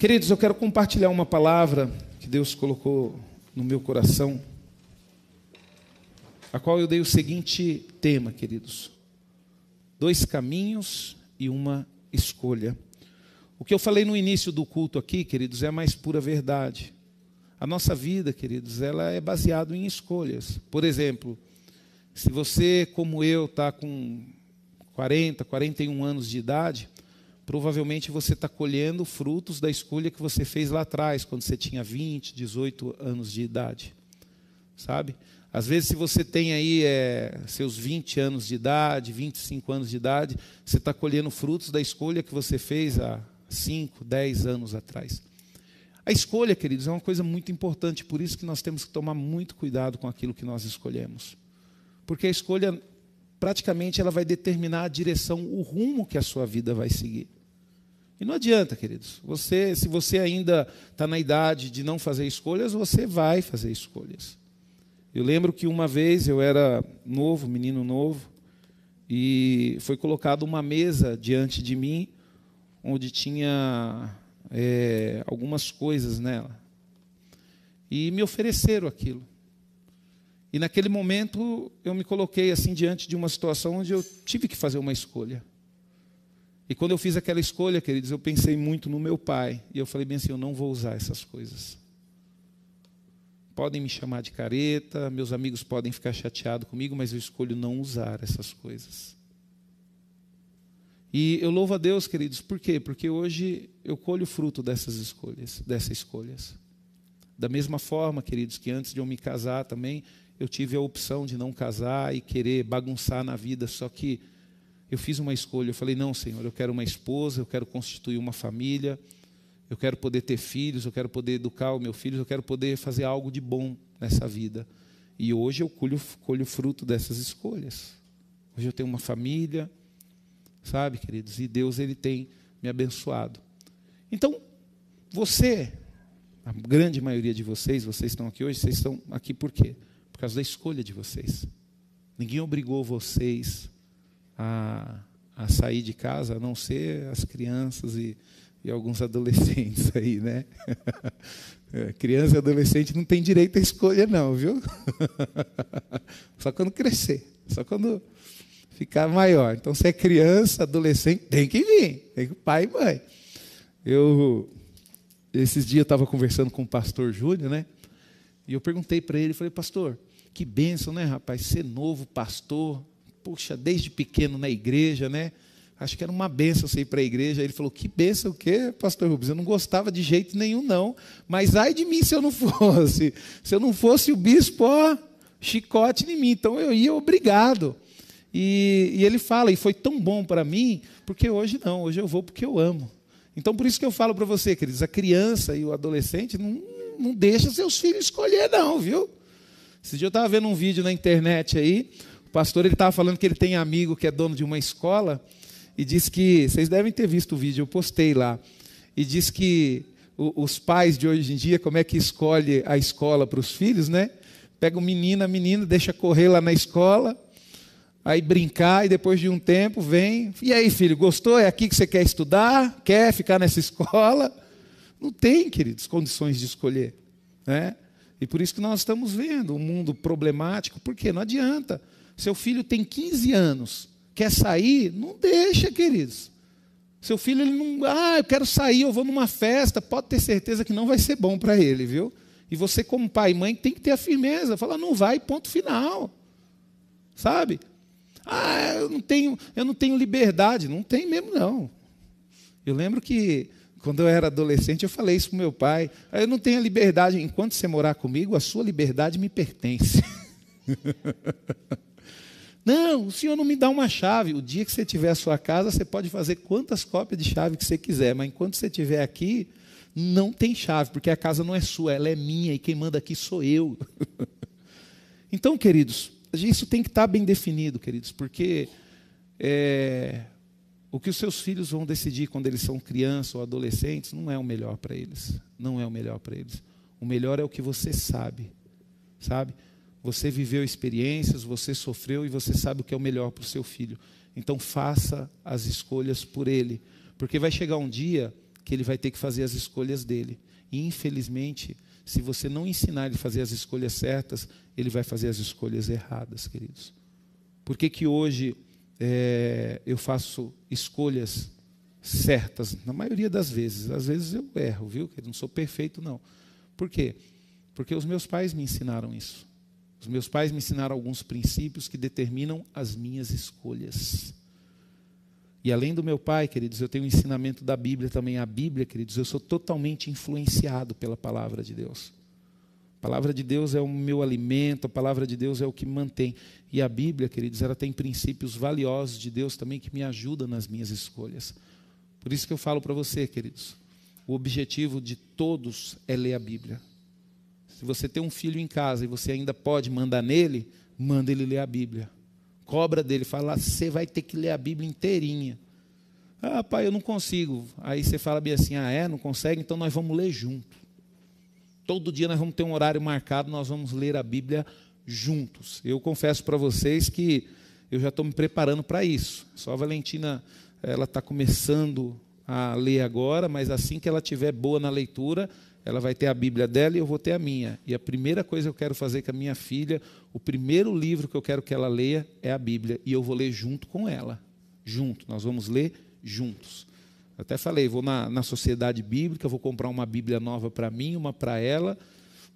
Queridos, eu quero compartilhar uma palavra que Deus colocou no meu coração, a qual eu dei o seguinte tema, queridos: dois caminhos e uma escolha. O que eu falei no início do culto aqui, queridos, é a mais pura verdade. A nossa vida, queridos, ela é baseada em escolhas. Por exemplo, se você, como eu, está com 40, 41 anos de idade, provavelmente você está colhendo frutos da escolha que você fez lá atrás, quando você tinha 20, 18 anos de idade. Sabe? Às vezes, se você tem aí é, seus 20 anos de idade, 25 anos de idade, você está colhendo frutos da escolha que você fez há 5, 10 anos atrás. A escolha, queridos, é uma coisa muito importante, por isso que nós temos que tomar muito cuidado com aquilo que nós escolhemos. Porque a escolha, praticamente, ela vai determinar a direção, o rumo que a sua vida vai seguir. E não adianta, queridos. Você, se você ainda está na idade de não fazer escolhas, você vai fazer escolhas. Eu lembro que uma vez eu era novo, menino novo, e foi colocada uma mesa diante de mim, onde tinha é, algumas coisas nela. E me ofereceram aquilo. E naquele momento eu me coloquei assim diante de uma situação onde eu tive que fazer uma escolha. E quando eu fiz aquela escolha, queridos, eu pensei muito no meu pai. E eu falei bem assim: eu não vou usar essas coisas. Podem me chamar de careta, meus amigos podem ficar chateados comigo, mas eu escolho não usar essas coisas. E eu louvo a Deus, queridos, por quê? Porque hoje eu colho o fruto dessas escolhas, dessas escolhas. Da mesma forma, queridos, que antes de eu me casar também, eu tive a opção de não casar e querer bagunçar na vida, só que eu fiz uma escolha. Eu falei: não, Senhor, eu quero uma esposa, eu quero constituir uma família, eu quero poder ter filhos, eu quero poder educar os meus filhos, eu quero poder fazer algo de bom nessa vida. E hoje eu colho, colho fruto dessas escolhas. Hoje eu tenho uma família, sabe, queridos? E Deus ele tem me abençoado. Então, você, a grande maioria de vocês, vocês estão aqui hoje, vocês estão aqui por quê? Por causa da escolha de vocês. Ninguém obrigou vocês a, a sair de casa, a não ser as crianças e, e alguns adolescentes aí, né? É, criança e adolescente não tem direito à escolha, não, viu? Só quando crescer, só quando ficar maior. Então, se é criança, adolescente, tem que vir, tem que pai e mãe. Eu, esses dias, estava conversando com o pastor Júnior, né? E eu perguntei para ele, falei, pastor, que bênção, né, rapaz? Ser novo pastor, puxa, desde pequeno na igreja, né? Acho que era uma benção você ir para a igreja. Ele falou: Que benção o quê, pastor Rubens? Eu não gostava de jeito nenhum, não. Mas ai de mim se eu não fosse. Se eu não fosse o bispo, ó, chicote em mim. Então eu ia obrigado. E, e ele fala: E foi tão bom para mim, porque hoje não, hoje eu vou porque eu amo. Então por isso que eu falo para você, queridos: a criança e o adolescente não, não deixa seus filhos escolher, não, viu? Esse dia eu estava vendo um vídeo na internet aí o pastor ele estava falando que ele tem amigo que é dono de uma escola e diz que vocês devem ter visto o vídeo, eu postei lá. E diz que os pais de hoje em dia como é que escolhe a escola para os filhos, né? Pega o menino, a menina, deixa correr lá na escola, aí brincar e depois de um tempo vem, e aí filho, gostou? É aqui que você quer estudar? Quer ficar nessa escola? Não tem, queridos, condições de escolher, né? E por isso que nós estamos vendo um mundo problemático, porque não adianta. Seu filho tem 15 anos, quer sair? Não deixa, queridos. Seu filho, ele não. Ah, eu quero sair, eu vou numa festa. Pode ter certeza que não vai ser bom para ele, viu? E você, como pai e mãe, tem que ter a firmeza. Falar, não vai, ponto final. Sabe? Ah, eu não tenho, eu não tenho liberdade. Não tem mesmo, não. Eu lembro que quando eu era adolescente, eu falei isso para meu pai. Eu não tenho a liberdade. Enquanto você morar comigo, a sua liberdade me pertence. Não, o senhor não me dá uma chave. O dia que você tiver a sua casa, você pode fazer quantas cópias de chave que você quiser, mas enquanto você estiver aqui, não tem chave, porque a casa não é sua, ela é minha e quem manda aqui sou eu. então, queridos, isso tem que estar bem definido, queridos, porque é, o que os seus filhos vão decidir quando eles são crianças ou adolescentes não é o melhor para eles. Não é o melhor para eles. O melhor é o que você sabe, sabe? Você viveu experiências, você sofreu e você sabe o que é o melhor para o seu filho. Então faça as escolhas por ele, porque vai chegar um dia que ele vai ter que fazer as escolhas dele. E, infelizmente, se você não ensinar ele a fazer as escolhas certas, ele vai fazer as escolhas erradas, queridos. Por que, que hoje é, eu faço escolhas certas? Na maioria das vezes. Às vezes eu erro, viu? Eu não sou perfeito, não. Por quê? Porque os meus pais me ensinaram isso. Os meus pais me ensinaram alguns princípios que determinam as minhas escolhas. E além do meu pai, queridos, eu tenho o ensinamento da Bíblia também. A Bíblia, queridos, eu sou totalmente influenciado pela palavra de Deus. A palavra de Deus é o meu alimento, a palavra de Deus é o que mantém. E a Bíblia, queridos, ela tem princípios valiosos de Deus também que me ajudam nas minhas escolhas. Por isso que eu falo para você, queridos, o objetivo de todos é ler a Bíblia. Se você tem um filho em casa e você ainda pode mandar nele, manda ele ler a Bíblia cobra dele, fala: você vai ter que ler a Bíblia inteirinha. Ah, pai, eu não consigo. Aí você fala bem assim: ah, é? Não consegue? Então nós vamos ler junto. Todo dia nós vamos ter um horário marcado, nós vamos ler a Bíblia juntos. Eu confesso para vocês que eu já estou me preparando para isso. Só a Valentina, ela está começando a ler agora, mas assim que ela tiver boa na leitura, ela vai ter a Bíblia dela e eu vou ter a minha. E a primeira coisa que eu quero fazer com a minha filha, o primeiro livro que eu quero que ela leia é a Bíblia. E eu vou ler junto com ela. Junto. Nós vamos ler juntos. Até falei, vou na, na sociedade bíblica, vou comprar uma Bíblia nova para mim, uma para ela,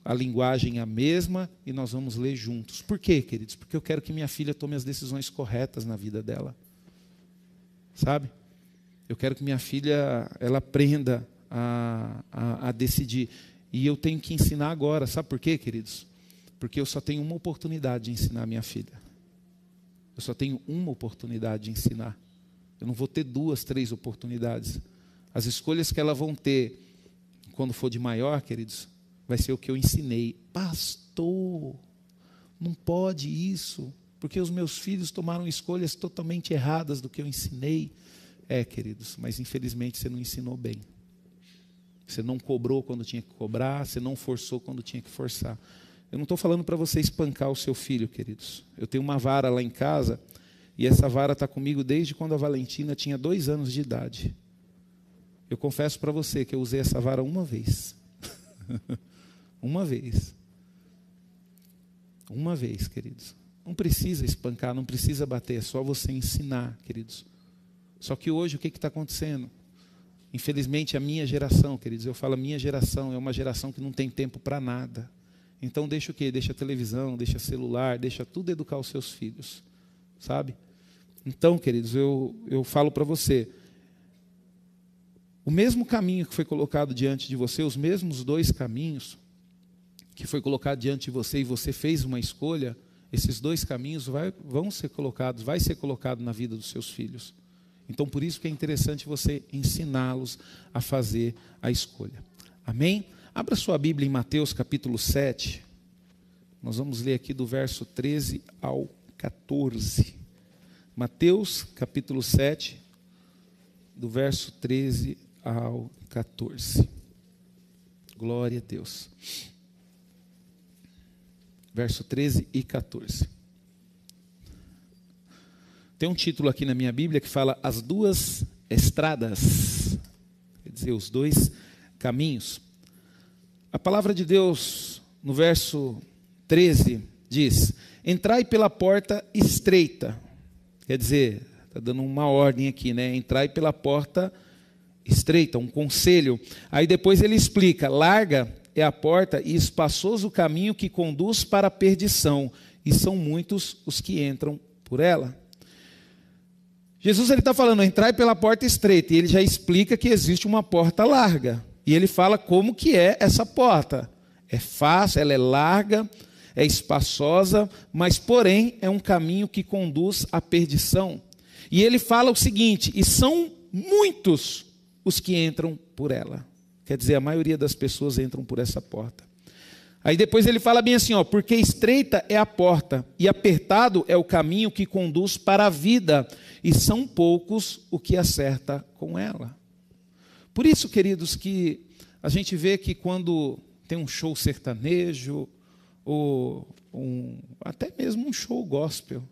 a linguagem é a mesma, e nós vamos ler juntos. Por quê, queridos? Porque eu quero que minha filha tome as decisões corretas na vida dela. Sabe? Eu quero que minha filha ela aprenda a, a, a decidir. E eu tenho que ensinar agora. Sabe por quê, queridos? Porque eu só tenho uma oportunidade de ensinar a minha filha. Eu só tenho uma oportunidade de ensinar. Eu não vou ter duas, três oportunidades. As escolhas que elas vão ter quando for de maior, queridos, vai ser o que eu ensinei. Pastor, não pode isso, porque os meus filhos tomaram escolhas totalmente erradas do que eu ensinei. É, queridos, mas infelizmente você não ensinou bem. Você não cobrou quando tinha que cobrar, você não forçou quando tinha que forçar. Eu não estou falando para você espancar o seu filho, queridos. Eu tenho uma vara lá em casa e essa vara está comigo desde quando a Valentina tinha dois anos de idade. Eu confesso para você que eu usei essa vara uma vez. uma vez. Uma vez, queridos. Não precisa espancar, não precisa bater, é só você ensinar, queridos. Só que hoje o que está acontecendo? Infelizmente, a minha geração, queridos, eu falo a minha geração, é uma geração que não tem tempo para nada. Então, deixa o quê? Deixa a televisão, deixa celular, deixa tudo educar os seus filhos. Sabe? Então, queridos, eu, eu falo para você. O mesmo caminho que foi colocado diante de você, os mesmos dois caminhos que foi colocado diante de você e você fez uma escolha, esses dois caminhos vai, vão ser colocados, vai ser colocado na vida dos seus filhos. Então, por isso que é interessante você ensiná-los a fazer a escolha. Amém? Abra sua Bíblia em Mateus capítulo 7. Nós vamos ler aqui do verso 13 ao 14. Mateus capítulo 7, do verso 13 ao 14. Glória a Deus. Verso 13 e 14. Tem um título aqui na minha Bíblia que fala As Duas Estradas, quer dizer, os dois caminhos. A palavra de Deus, no verso 13, diz: Entrai pela porta estreita, quer dizer, está dando uma ordem aqui, né? Entrai pela porta estreita, um conselho. Aí depois ele explica: larga é a porta e espaçoso o caminho que conduz para a perdição, e são muitos os que entram por ela. Jesus ele está falando, entrai pela porta estreita, e ele já explica que existe uma porta larga. E ele fala como que é essa porta. É fácil, ela é larga, é espaçosa, mas porém é um caminho que conduz à perdição. E ele fala o seguinte: e são muitos os que entram por ela. Quer dizer, a maioria das pessoas entram por essa porta. Aí depois ele fala bem assim, ó, porque estreita é a porta e apertado é o caminho que conduz para a vida, e são poucos o que acerta com ela. Por isso, queridos, que a gente vê que quando tem um show sertanejo, ou um, até mesmo um show gospel,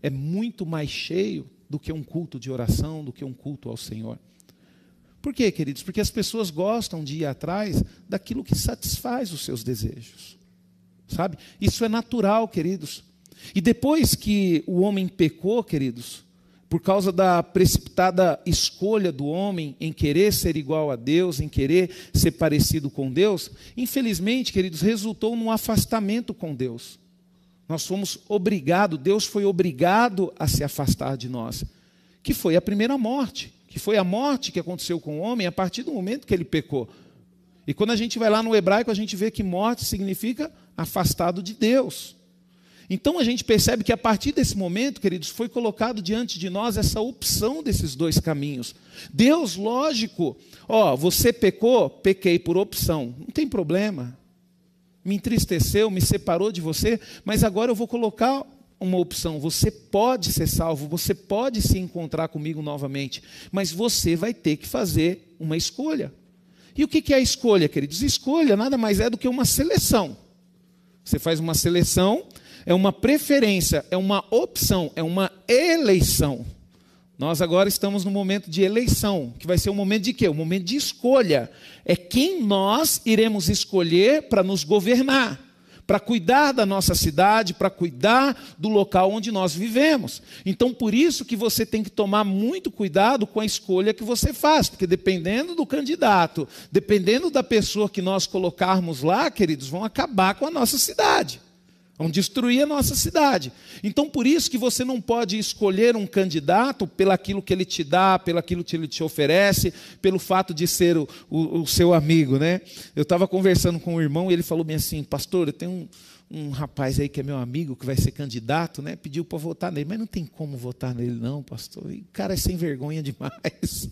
é muito mais cheio do que um culto de oração, do que um culto ao Senhor. Por quê, queridos? Porque as pessoas gostam de ir atrás daquilo que satisfaz os seus desejos. Sabe? Isso é natural, queridos. E depois que o homem pecou, queridos, por causa da precipitada escolha do homem em querer ser igual a Deus, em querer ser parecido com Deus, infelizmente, queridos, resultou num afastamento com Deus. Nós fomos obrigados, Deus foi obrigado a se afastar de nós, que foi a primeira morte, que foi a morte que aconteceu com o homem a partir do momento que ele pecou. E quando a gente vai lá no hebraico, a gente vê que morte significa afastado de Deus. Então a gente percebe que a partir desse momento, queridos, foi colocado diante de nós essa opção desses dois caminhos. Deus, lógico, ó, você pecou, pequei por opção, não tem problema. Me entristeceu, me separou de você, mas agora eu vou colocar uma opção. Você pode ser salvo, você pode se encontrar comigo novamente, mas você vai ter que fazer uma escolha. E o que é a escolha, queridos? Escolha nada mais é do que uma seleção. Você faz uma seleção é uma preferência, é uma opção, é uma eleição. Nós agora estamos no momento de eleição, que vai ser um momento de quê? Um momento de escolha. É quem nós iremos escolher para nos governar, para cuidar da nossa cidade, para cuidar do local onde nós vivemos. Então, por isso que você tem que tomar muito cuidado com a escolha que você faz, porque dependendo do candidato, dependendo da pessoa que nós colocarmos lá, queridos, vão acabar com a nossa cidade. Vão destruir a nossa cidade. Então, por isso que você não pode escolher um candidato pelaquilo que ele te dá, pelaquilo que ele te oferece, pelo fato de ser o, o, o seu amigo. Né? Eu estava conversando com um irmão e ele falou bem assim, pastor, eu tenho um, um rapaz aí que é meu amigo, que vai ser candidato, né? pediu para votar nele, mas não tem como votar nele não, pastor. E o cara é sem vergonha demais.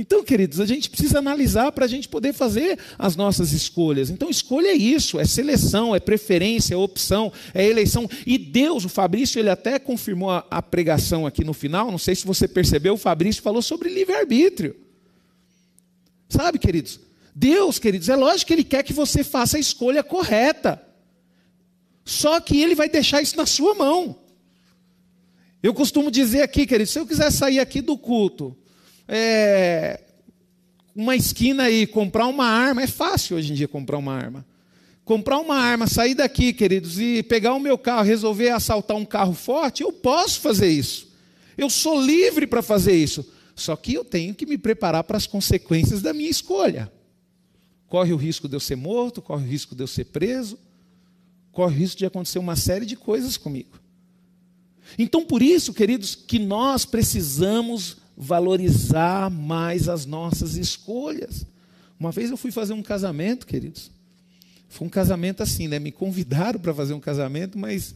Então, queridos, a gente precisa analisar para a gente poder fazer as nossas escolhas. Então, escolha é isso, é seleção, é preferência, é opção, é eleição. E Deus, o Fabrício, ele até confirmou a, a pregação aqui no final, não sei se você percebeu, o Fabrício falou sobre livre-arbítrio. Sabe, queridos? Deus, queridos, é lógico que Ele quer que você faça a escolha correta. Só que Ele vai deixar isso na sua mão. Eu costumo dizer aqui, queridos, se eu quiser sair aqui do culto é, uma esquina aí, comprar uma arma, é fácil hoje em dia comprar uma arma. Comprar uma arma, sair daqui, queridos, e pegar o meu carro, resolver assaltar um carro forte, eu posso fazer isso. Eu sou livre para fazer isso. Só que eu tenho que me preparar para as consequências da minha escolha. Corre o risco de eu ser morto, corre o risco de eu ser preso, corre o risco de acontecer uma série de coisas comigo. Então, por isso, queridos, que nós precisamos valorizar mais as nossas escolhas. Uma vez eu fui fazer um casamento, queridos. Foi um casamento assim, né? Me convidaram para fazer um casamento, mas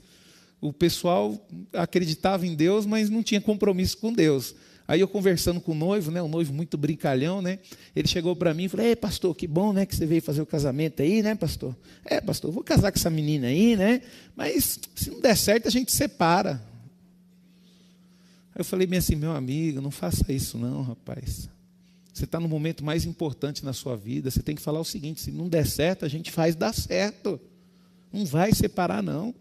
o pessoal acreditava em Deus, mas não tinha compromisso com Deus. Aí eu conversando com o noivo, né, o noivo muito brincalhão, né? Ele chegou para mim e falou: "Ei, pastor, que bom, né, que você veio fazer o casamento aí, né, pastor? É, pastor, vou casar com essa menina aí, né? Mas se não der certo, a gente separa. Aí eu falei bem assim, meu amigo, não faça isso não, rapaz. Você está no momento mais importante na sua vida. Você tem que falar o seguinte: se não der certo, a gente faz dar certo. Não vai separar, não.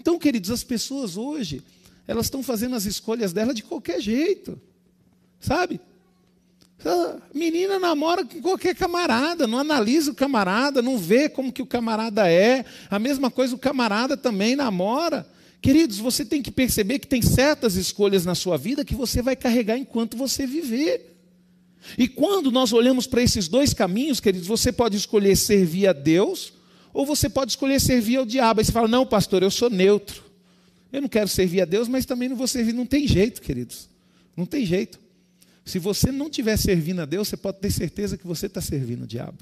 Então, queridos, as pessoas hoje, elas estão fazendo as escolhas dela de qualquer jeito. Sabe? A menina namora com qualquer camarada, não analisa o camarada, não vê como que o camarada é. A mesma coisa o camarada também namora. Queridos, você tem que perceber que tem certas escolhas na sua vida que você vai carregar enquanto você viver. E quando nós olhamos para esses dois caminhos, queridos, você pode escolher servir a Deus ou você pode escolher servir ao diabo. Aí você fala: Não, pastor, eu sou neutro. Eu não quero servir a Deus, mas também não vou servir. Não tem jeito, queridos. Não tem jeito. Se você não estiver servindo a Deus, você pode ter certeza que você está servindo o diabo.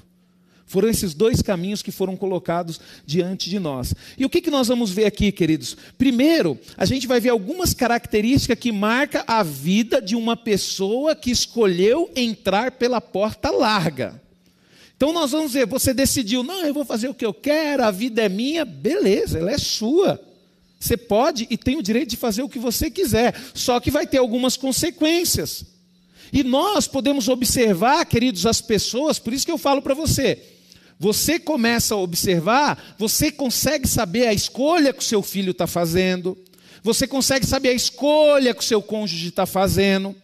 Foram esses dois caminhos que foram colocados diante de nós. E o que, que nós vamos ver aqui, queridos? Primeiro, a gente vai ver algumas características que marcam a vida de uma pessoa que escolheu entrar pela porta larga. Então nós vamos ver, você decidiu, não, eu vou fazer o que eu quero, a vida é minha, beleza, ela é sua. Você pode e tem o direito de fazer o que você quiser, só que vai ter algumas consequências. E nós podemos observar, queridos, as pessoas, por isso que eu falo para você, você começa a observar, você consegue saber a escolha que o seu filho está fazendo, você consegue saber a escolha que o seu cônjuge está fazendo,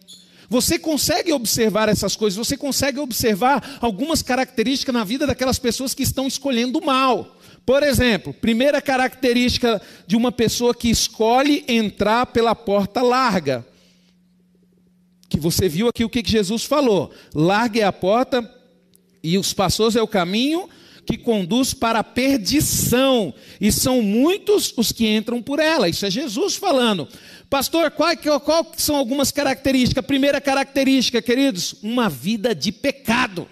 Você consegue observar essas coisas, você consegue observar algumas características na vida daquelas pessoas que estão escolhendo mal. Por exemplo, primeira característica de uma pessoa que escolhe entrar pela porta larga. Que você viu aqui o que Jesus falou: larga é a porta e os passos é o caminho que conduz para a perdição, e são muitos os que entram por ela. Isso é Jesus falando. Pastor, qual, qual são algumas características? Primeira característica, queridos, uma vida de pecado.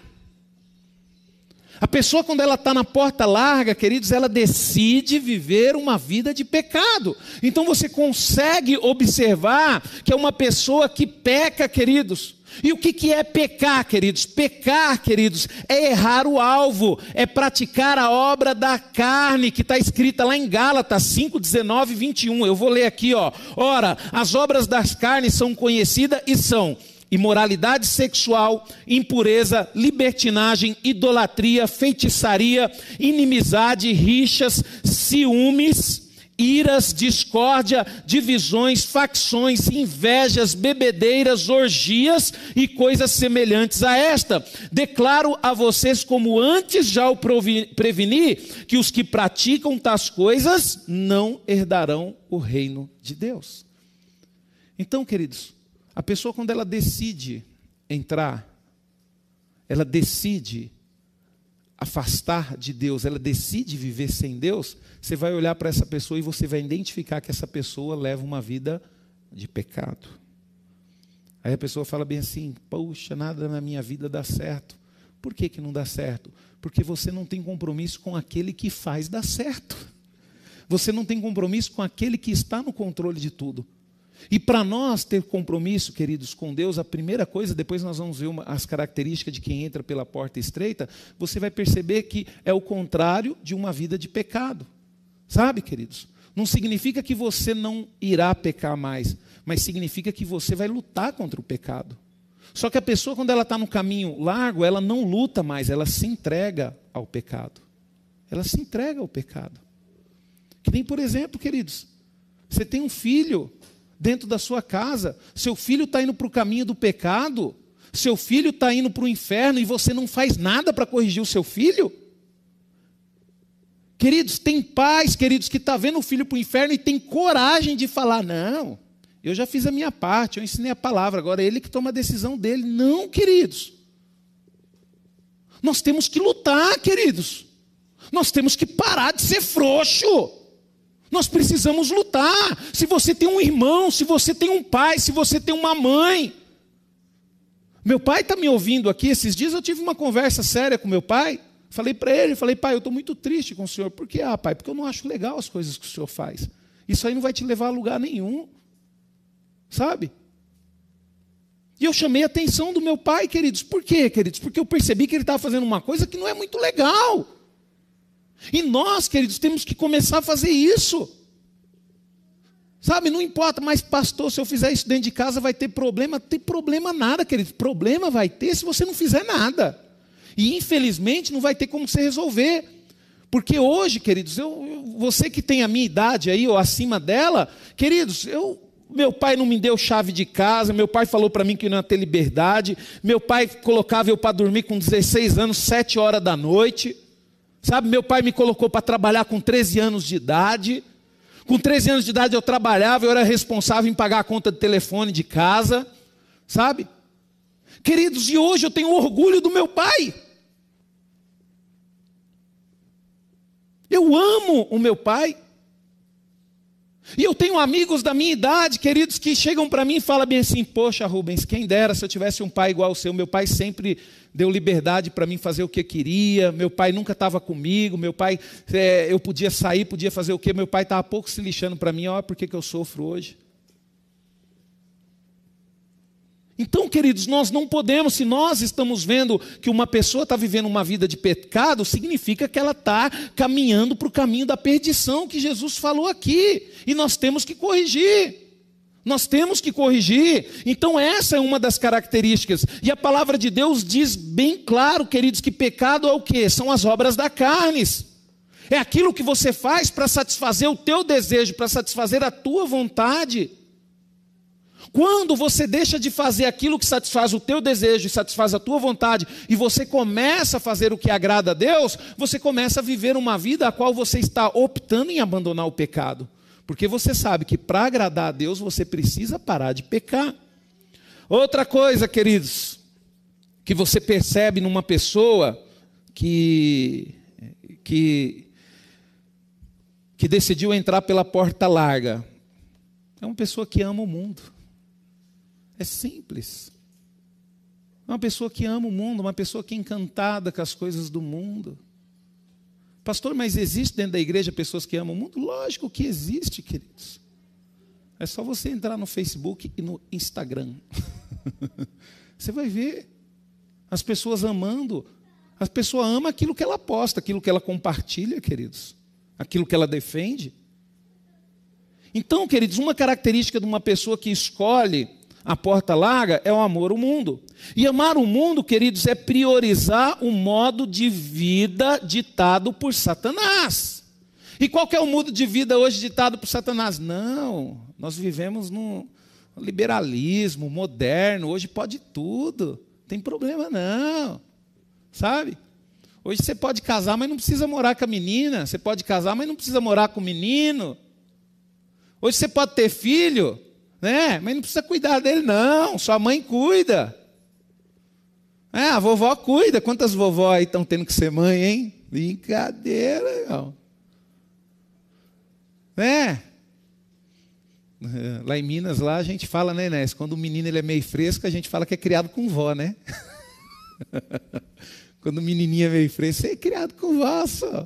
A pessoa, quando ela está na porta larga, queridos, ela decide viver uma vida de pecado. Então você consegue observar que é uma pessoa que peca, queridos. E o que, que é pecar, queridos? Pecar, queridos, é errar o alvo, é praticar a obra da carne, que está escrita lá em Gálatas 5, 19 e 21. Eu vou ler aqui, ó. Ora, as obras das carnes são conhecidas e são imoralidade sexual, impureza, libertinagem, idolatria, feitiçaria, inimizade, rixas, ciúmes, iras, discórdia, divisões, facções, invejas, bebedeiras, orgias e coisas semelhantes a esta. Declaro a vocês, como antes já o preveni, que os que praticam tais coisas não herdarão o reino de Deus. Então, queridos, a pessoa, quando ela decide entrar, ela decide afastar de Deus, ela decide viver sem Deus, você vai olhar para essa pessoa e você vai identificar que essa pessoa leva uma vida de pecado. Aí a pessoa fala bem assim: Poxa, nada na minha vida dá certo. Por que, que não dá certo? Porque você não tem compromisso com aquele que faz dar certo. Você não tem compromisso com aquele que está no controle de tudo. E para nós ter compromisso, queridos, com Deus, a primeira coisa, depois nós vamos ver uma, as características de quem entra pela porta estreita, você vai perceber que é o contrário de uma vida de pecado. Sabe, queridos? Não significa que você não irá pecar mais, mas significa que você vai lutar contra o pecado. Só que a pessoa, quando ela está no caminho largo, ela não luta mais, ela se entrega ao pecado. Ela se entrega ao pecado. Que nem, por exemplo, queridos, você tem um filho, dentro da sua casa. Seu filho está indo para o caminho do pecado, seu filho está indo para o inferno e você não faz nada para corrigir o seu filho? Queridos, tem pais, queridos, que está vendo o filho para o inferno e tem coragem de falar: não, eu já fiz a minha parte, eu ensinei a palavra, agora é ele que toma a decisão dele. Não, queridos. Nós temos que lutar, queridos. Nós temos que parar de ser frouxo. Nós precisamos lutar. Se você tem um irmão, se você tem um pai, se você tem uma mãe. Meu pai está me ouvindo aqui. Esses dias eu tive uma conversa séria com meu pai. Falei para ele, falei, pai, eu estou muito triste com o senhor. Por que, ah, pai? Porque eu não acho legal as coisas que o senhor faz. Isso aí não vai te levar a lugar nenhum. Sabe? E eu chamei a atenção do meu pai, queridos. Por quê, queridos? Porque eu percebi que ele estava fazendo uma coisa que não é muito legal. E nós, queridos, temos que começar a fazer isso. Sabe, não importa, mas pastor, se eu fizer isso dentro de casa vai ter problema. Tem problema nada, queridos. Problema vai ter se você não fizer nada. E infelizmente não vai ter como você resolver. Porque hoje, queridos, eu, você que tem a minha idade aí ou acima dela, queridos, eu meu pai não me deu chave de casa, meu pai falou para mim que não ia ter liberdade, meu pai colocava eu para dormir com 16 anos, 7 horas da noite. Sabe, meu pai me colocou para trabalhar com 13 anos de idade. Com 13 anos de idade eu trabalhava, eu era responsável em pagar a conta de telefone de casa. Sabe? Queridos, e hoje eu tenho orgulho do meu pai. Eu amo o meu pai. E eu tenho amigos da minha idade, queridos, que chegam para mim e falam bem assim: Poxa, Rubens, quem dera se eu tivesse um pai igual ao seu. Meu pai sempre deu liberdade para mim fazer o que queria. Meu pai nunca estava comigo. Meu pai, é, eu podia sair, podia fazer o que. Meu pai estava pouco se lixando para mim. Olha por que eu sofro hoje. Então, queridos, nós não podemos, se nós estamos vendo que uma pessoa está vivendo uma vida de pecado, significa que ela está caminhando para o caminho da perdição que Jesus falou aqui. E nós temos que corrigir. Nós temos que corrigir. Então, essa é uma das características. E a palavra de Deus diz bem claro, queridos, que pecado é o que? São as obras da carne. É aquilo que você faz para satisfazer o teu desejo, para satisfazer a tua vontade. Quando você deixa de fazer aquilo que satisfaz o teu desejo e satisfaz a tua vontade, e você começa a fazer o que agrada a Deus, você começa a viver uma vida a qual você está optando em abandonar o pecado. Porque você sabe que para agradar a Deus você precisa parar de pecar. Outra coisa, queridos, que você percebe numa pessoa que que que decidiu entrar pela porta larga, é uma pessoa que ama o mundo. É simples. É uma pessoa que ama o mundo, uma pessoa que é encantada com as coisas do mundo. Pastor, mas existe dentro da igreja pessoas que amam o mundo? Lógico que existe, queridos. É só você entrar no Facebook e no Instagram. você vai ver as pessoas amando. A pessoa ama aquilo que ela posta, aquilo que ela compartilha, queridos. Aquilo que ela defende. Então, queridos, uma característica de uma pessoa que escolhe a porta larga é o amor ao mundo. E amar o mundo, queridos, é priorizar o modo de vida ditado por Satanás. E qual é o modo de vida hoje ditado por Satanás? Não, nós vivemos no liberalismo moderno, hoje pode tudo, tem problema não, sabe? Hoje você pode casar, mas não precisa morar com a menina, você pode casar, mas não precisa morar com o menino. Hoje você pode ter filho, né? Mas não precisa cuidar dele, não. Sua mãe cuida. É, a vovó cuida. Quantas vovó aí estão tendo que ser mãe, hein? Brincadeira, irmão. Né? Lá em Minas, lá a gente fala, né, Inés? Quando o menino ele é meio fresco, a gente fala que é criado com vó, né? Quando o menininho é meio fresco, é criado com vó só.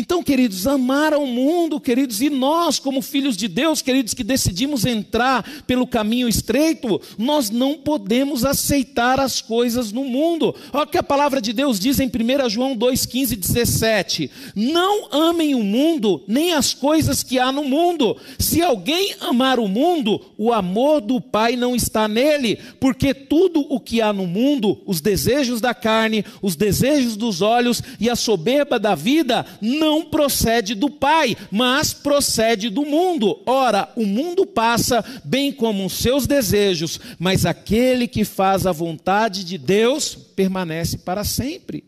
Então, queridos, amar ao mundo, queridos, e nós, como filhos de Deus, queridos, que decidimos entrar pelo caminho estreito, nós não podemos aceitar as coisas no mundo. Olha o que a palavra de Deus diz em 1 João 2, 15 e 17: Não amem o mundo, nem as coisas que há no mundo. Se alguém amar o mundo, o amor do Pai não está nele, porque tudo o que há no mundo, os desejos da carne, os desejos dos olhos e a soberba da vida, não procede do Pai, mas procede do mundo. Ora, o mundo passa, bem como os seus desejos, mas aquele que faz a vontade de Deus permanece para sempre.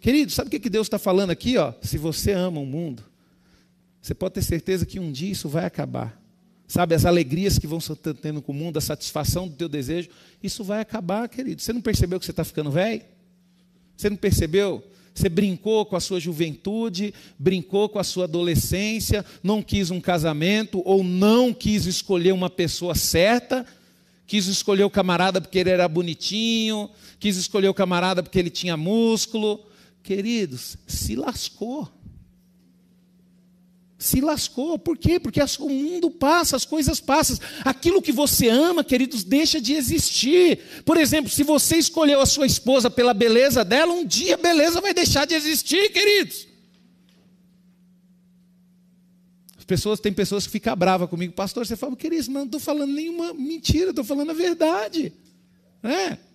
Querido, sabe o que Deus está falando aqui? Ó? Se você ama o mundo, você pode ter certeza que um dia isso vai acabar. Sabe, as alegrias que vão tendo com o mundo, a satisfação do teu desejo, isso vai acabar, querido. Você não percebeu que você está ficando velho? Você não percebeu você brincou com a sua juventude, brincou com a sua adolescência, não quis um casamento ou não quis escolher uma pessoa certa, quis escolher o camarada porque ele era bonitinho, quis escolher o camarada porque ele tinha músculo. Queridos, se lascou se lascou. Por quê? Porque o mundo passa, as coisas passam. Aquilo que você ama, queridos, deixa de existir. Por exemplo, se você escolheu a sua esposa pela beleza dela, um dia a beleza vai deixar de existir, queridos. As pessoas, tem pessoas que ficam bravas comigo, pastor, você fala, querido, não estou falando nenhuma mentira, estou falando a verdade. É.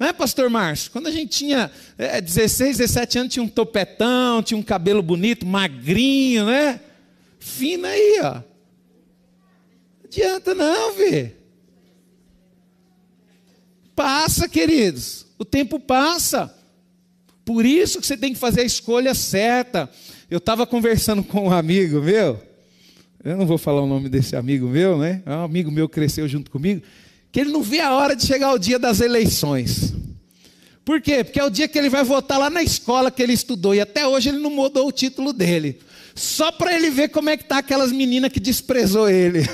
Não é, pastor Márcio? Quando a gente tinha é, 16, 17 anos, tinha um topetão, tinha um cabelo bonito, magrinho, né? Fina aí, ó. Não adianta não, ver. Passa, queridos. O tempo passa. Por isso que você tem que fazer a escolha certa. Eu estava conversando com um amigo meu. Eu não vou falar o nome desse amigo meu, né? É um amigo meu cresceu junto comigo que ele não vê a hora de chegar o dia das eleições. Por quê? Porque é o dia que ele vai votar lá na escola que ele estudou e até hoje ele não mudou o título dele. Só para ele ver como é que tá aquelas meninas que desprezou ele.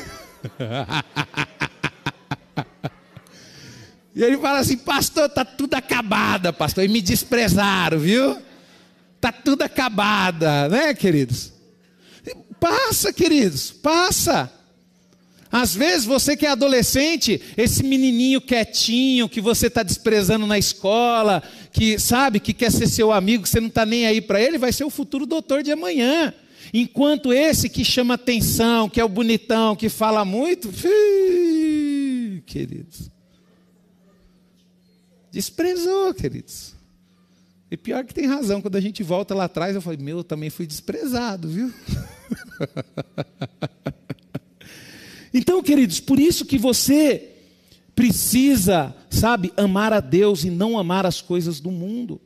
e ele fala assim: "Pastor, tá tudo acabada, pastor, e me desprezaram, viu? Tá tudo acabada, né, queridos? Passa, queridos, passa. Às vezes você que é adolescente, esse menininho quietinho que você está desprezando na escola, que sabe que quer ser seu amigo, que você não está nem aí para ele, vai ser o futuro doutor de amanhã. Enquanto esse que chama atenção, que é o bonitão, que fala muito, queridos, desprezou, queridos. E pior que tem razão, quando a gente volta lá atrás, eu falei, meu, eu também fui desprezado, viu? Então, queridos, por isso que você precisa, sabe, amar a Deus e não amar as coisas do mundo.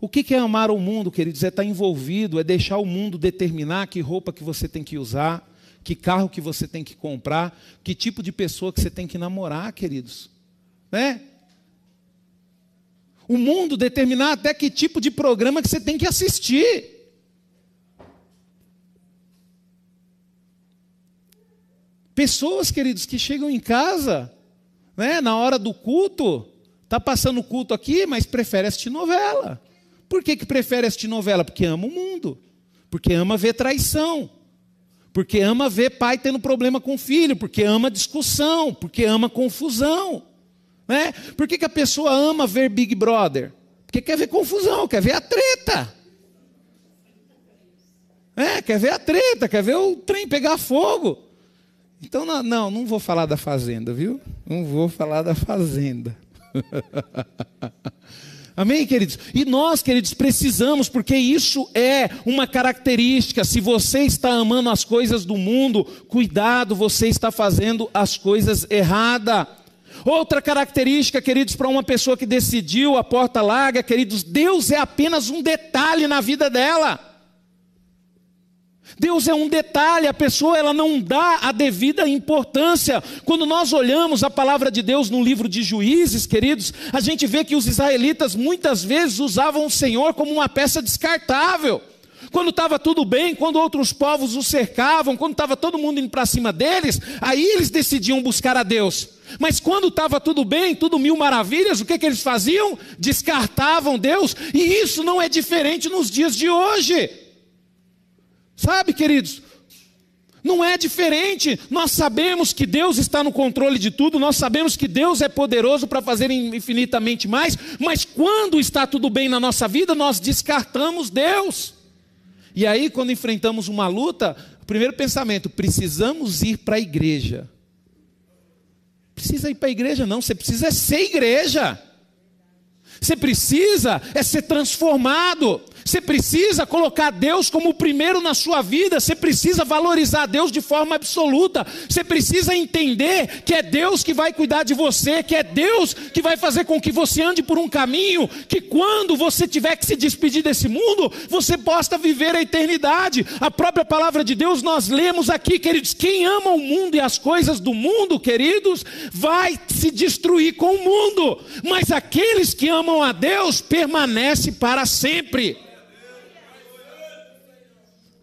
O que é amar o mundo, queridos? É estar envolvido, é deixar o mundo determinar que roupa que você tem que usar, que carro que você tem que comprar, que tipo de pessoa que você tem que namorar, queridos. Né? O mundo determinar até que tipo de programa que você tem que assistir. Pessoas, queridos, que chegam em casa, né, na hora do culto, tá passando o culto aqui, mas prefere assistir novela. Por que, que prefere assistir novela? Porque ama o mundo, porque ama ver traição, porque ama ver pai tendo problema com o filho, porque ama discussão, porque ama confusão. Né? Por que, que a pessoa ama ver Big Brother? Porque quer ver confusão, quer ver a treta. É, quer ver a treta, quer ver o trem pegar fogo. Então, não, não, não vou falar da fazenda, viu? Não vou falar da fazenda. Amém, queridos? E nós, queridos, precisamos, porque isso é uma característica. Se você está amando as coisas do mundo, cuidado, você está fazendo as coisas erradas. Outra característica, queridos, para uma pessoa que decidiu a porta larga, queridos, Deus é apenas um detalhe na vida dela. Deus é um detalhe, a pessoa ela não dá a devida importância. Quando nós olhamos a palavra de Deus no livro de Juízes, queridos, a gente vê que os israelitas muitas vezes usavam o Senhor como uma peça descartável. Quando estava tudo bem, quando outros povos os cercavam, quando estava todo mundo indo para cima deles, aí eles decidiam buscar a Deus. Mas quando estava tudo bem, tudo mil maravilhas, o que, que eles faziam? Descartavam Deus, e isso não é diferente nos dias de hoje. Sabe, queridos? Não é diferente. Nós sabemos que Deus está no controle de tudo, nós sabemos que Deus é poderoso para fazer infinitamente mais, mas quando está tudo bem na nossa vida, nós descartamos Deus. E aí, quando enfrentamos uma luta, o primeiro pensamento: precisamos ir para a igreja. Precisa ir para a igreja, não, você precisa ser igreja. Você precisa é ser transformado. Você precisa colocar Deus como o primeiro na sua vida, você precisa valorizar Deus de forma absoluta, você precisa entender que é Deus que vai cuidar de você, que é Deus que vai fazer com que você ande por um caminho, que quando você tiver que se despedir desse mundo, você possa viver a eternidade. A própria palavra de Deus nós lemos aqui, queridos: quem ama o mundo e as coisas do mundo, queridos, vai se destruir com o mundo, mas aqueles que amam a Deus permanecem para sempre.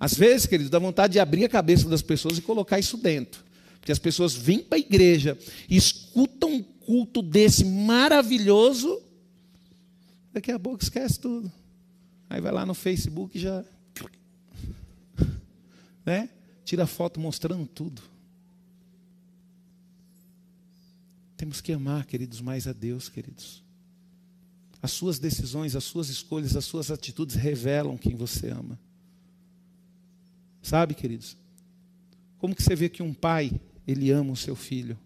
Às vezes, queridos, dá vontade de abrir a cabeça das pessoas e colocar isso dentro. Porque as pessoas vêm para a igreja escutam um culto desse maravilhoso, daqui a pouco esquece tudo. Aí vai lá no Facebook e já. Né? Tira foto mostrando tudo. Temos que amar, queridos, mais a Deus, queridos. As suas decisões, as suas escolhas, as suas atitudes revelam quem você ama. Sabe, queridos? Como que você vê que um pai, ele ama o seu filho?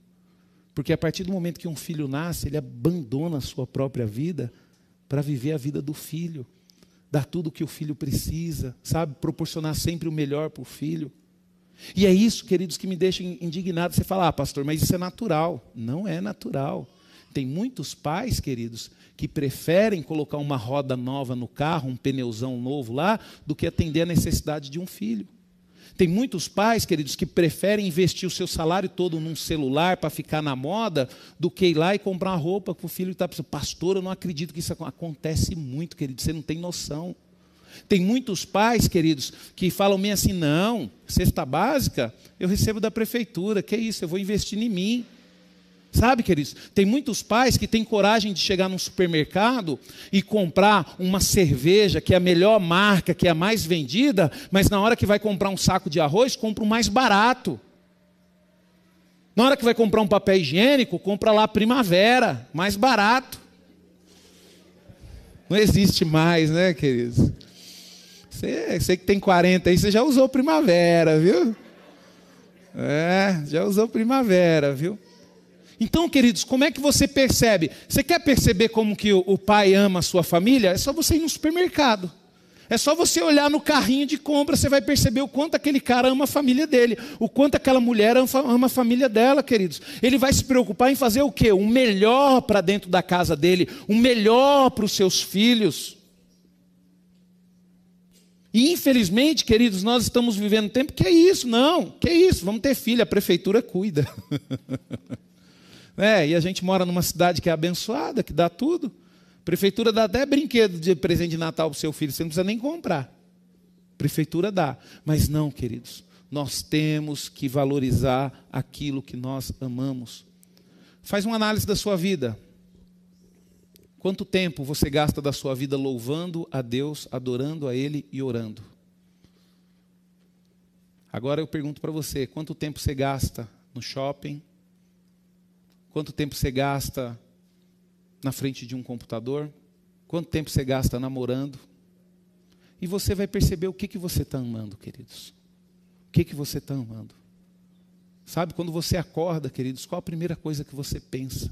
Porque a partir do momento que um filho nasce, ele abandona a sua própria vida para viver a vida do filho, dar tudo o que o filho precisa, sabe? Proporcionar sempre o melhor para o filho. E é isso, queridos, que me deixa indignado. Você fala, ah, pastor, mas isso é natural. Não é natural. Tem muitos pais, queridos, que preferem colocar uma roda nova no carro, um pneuzão novo lá, do que atender a necessidade de um filho. Tem muitos pais, queridos, que preferem investir o seu salário todo num celular para ficar na moda, do que ir lá e comprar uma roupa para o filho está precisando. Pastor, eu não acredito que isso acontece muito, querido, você não tem noção. Tem muitos pais, queridos, que falam meio assim: não, cesta básica eu recebo da prefeitura, que é isso, eu vou investir em mim. Sabe, queridos, tem muitos pais que têm coragem de chegar num supermercado e comprar uma cerveja que é a melhor marca, que é a mais vendida, mas na hora que vai comprar um saco de arroz, compra o mais barato. Na hora que vai comprar um papel higiênico, compra lá Primavera, mais barato. Não existe mais, né, queridos? Você, você que tem 40 aí, você já usou Primavera, viu? É, já usou Primavera, viu? Então, queridos, como é que você percebe? Você quer perceber como que o, pai ama a sua família? É só você ir no supermercado. É só você olhar no carrinho de compra, você vai perceber o quanto aquele cara ama a família dele, o quanto aquela mulher ama a família dela, queridos. Ele vai se preocupar em fazer o quê? O melhor para dentro da casa dele, o melhor para os seus filhos. E infelizmente, queridos, nós estamos vivendo um tempo que é isso, não, que é isso, vamos ter filho, a prefeitura cuida. é, e a gente mora numa cidade que é abençoada, que dá tudo. A prefeitura dá até brinquedo de presente de Natal para o seu filho, você não precisa nem comprar. A prefeitura dá. Mas não, queridos, nós temos que valorizar aquilo que nós amamos. Faz uma análise da sua vida. Quanto tempo você gasta da sua vida louvando a Deus, adorando a Ele e orando? Agora eu pergunto para você: quanto tempo você gasta no shopping? Quanto tempo você gasta na frente de um computador? Quanto tempo você gasta namorando? E você vai perceber o que, que você está amando, queridos. O que, que você está amando. Sabe, quando você acorda, queridos, qual a primeira coisa que você pensa?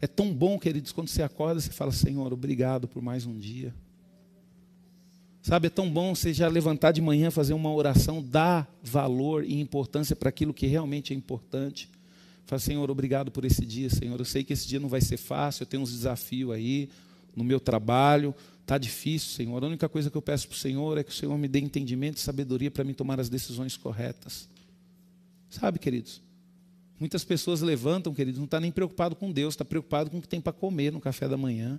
É tão bom, queridos, quando você acorda, você fala: Senhor, obrigado por mais um dia. Sabe, é tão bom você já levantar de manhã, fazer uma oração, dar valor e importância para aquilo que realmente é importante. Fala, Senhor, obrigado por esse dia, Senhor. Eu sei que esse dia não vai ser fácil, eu tenho uns desafios aí no meu trabalho, está difícil, Senhor. A única coisa que eu peço para o Senhor é que o Senhor me dê entendimento e sabedoria para me tomar as decisões corretas. Sabe, queridos? Muitas pessoas levantam, queridos, não está nem preocupado com Deus, está preocupado com o que tem para comer no café da manhã.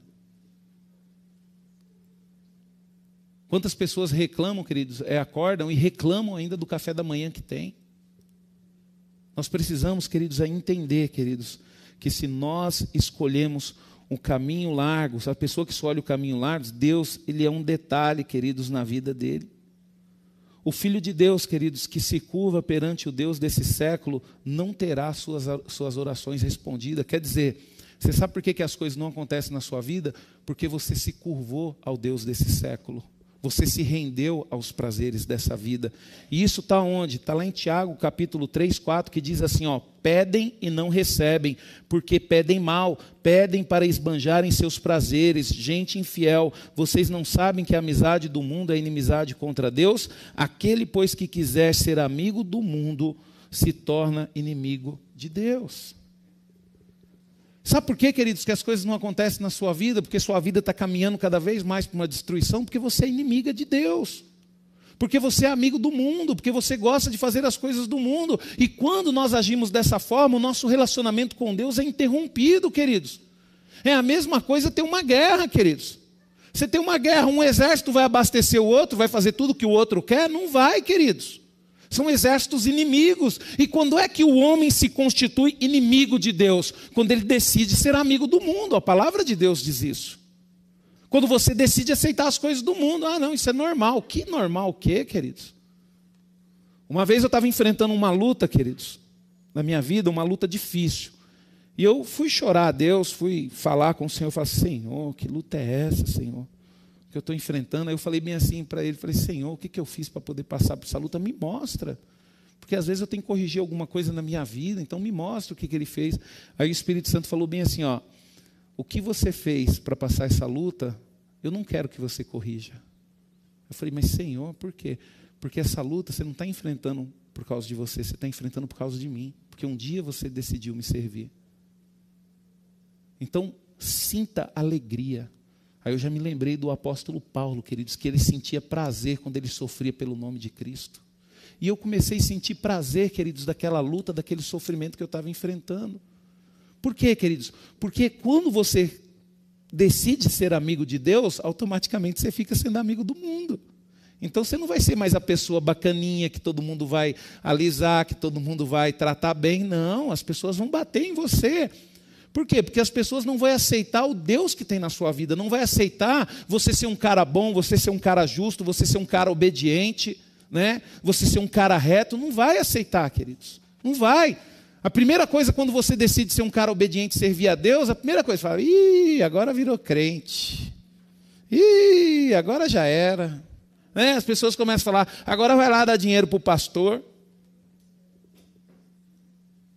Quantas pessoas reclamam, queridos, é, acordam e reclamam ainda do café da manhã que tem? Nós precisamos, queridos, entender, queridos, que se nós escolhemos um caminho largo, a pessoa que escolhe o caminho largo, Deus, ele é um detalhe, queridos, na vida dele. O Filho de Deus, queridos, que se curva perante o Deus desse século, não terá suas, suas orações respondidas. Quer dizer, você sabe por que, que as coisas não acontecem na sua vida? Porque você se curvou ao Deus desse século. Você se rendeu aos prazeres dessa vida. E isso está onde? Está lá em Tiago, capítulo 3, 4, que diz assim: ó, pedem e não recebem, porque pedem mal, pedem para esbanjarem seus prazeres. Gente infiel, vocês não sabem que a amizade do mundo é inimizade contra Deus? Aquele, pois, que quiser ser amigo do mundo, se torna inimigo de Deus. Sabe por quê, queridos, que as coisas não acontecem na sua vida? Porque sua vida está caminhando cada vez mais para uma destruição? Porque você é inimiga de Deus. Porque você é amigo do mundo, porque você gosta de fazer as coisas do mundo. E quando nós agimos dessa forma, o nosso relacionamento com Deus é interrompido, queridos. É a mesma coisa ter uma guerra, queridos. Você tem uma guerra, um exército vai abastecer o outro, vai fazer tudo que o outro quer? Não vai, queridos. São exércitos inimigos. E quando é que o homem se constitui inimigo de Deus? Quando ele decide ser amigo do mundo. A palavra de Deus diz isso. Quando você decide aceitar as coisas do mundo. Ah, não, isso é normal. Que normal o quê, queridos? Uma vez eu estava enfrentando uma luta, queridos, na minha vida, uma luta difícil. E eu fui chorar a Deus, fui falar com o Senhor, falei, Senhor, que luta é essa, Senhor? Que eu estou enfrentando. Aí eu falei bem assim para ele, falei, Senhor, o que, que eu fiz para poder passar por essa luta? Me mostra. Porque às vezes eu tenho que corrigir alguma coisa na minha vida, então me mostra o que, que ele fez. Aí o Espírito Santo falou bem assim, ó, o que você fez para passar essa luta, eu não quero que você corrija. Eu falei, mas Senhor, por quê? Porque essa luta você não está enfrentando por causa de você, você está enfrentando por causa de mim. Porque um dia você decidiu me servir. Então, sinta alegria. Aí eu já me lembrei do apóstolo Paulo, queridos, que ele sentia prazer quando ele sofria pelo nome de Cristo. E eu comecei a sentir prazer, queridos, daquela luta, daquele sofrimento que eu estava enfrentando. Por quê, queridos? Porque quando você decide ser amigo de Deus, automaticamente você fica sendo amigo do mundo. Então você não vai ser mais a pessoa bacaninha que todo mundo vai alisar, que todo mundo vai tratar bem. Não, as pessoas vão bater em você. Por quê? Porque as pessoas não vão aceitar o Deus que tem na sua vida, não vai aceitar você ser um cara bom, você ser um cara justo, você ser um cara obediente, né? Você ser um cara reto, não vai aceitar, queridos. Não vai. A primeira coisa quando você decide ser um cara obediente e servir a Deus, a primeira coisa fala: "Ih, agora virou crente. Ih, agora já era". Né? As pessoas começam a falar: "Agora vai lá dar dinheiro para o pastor".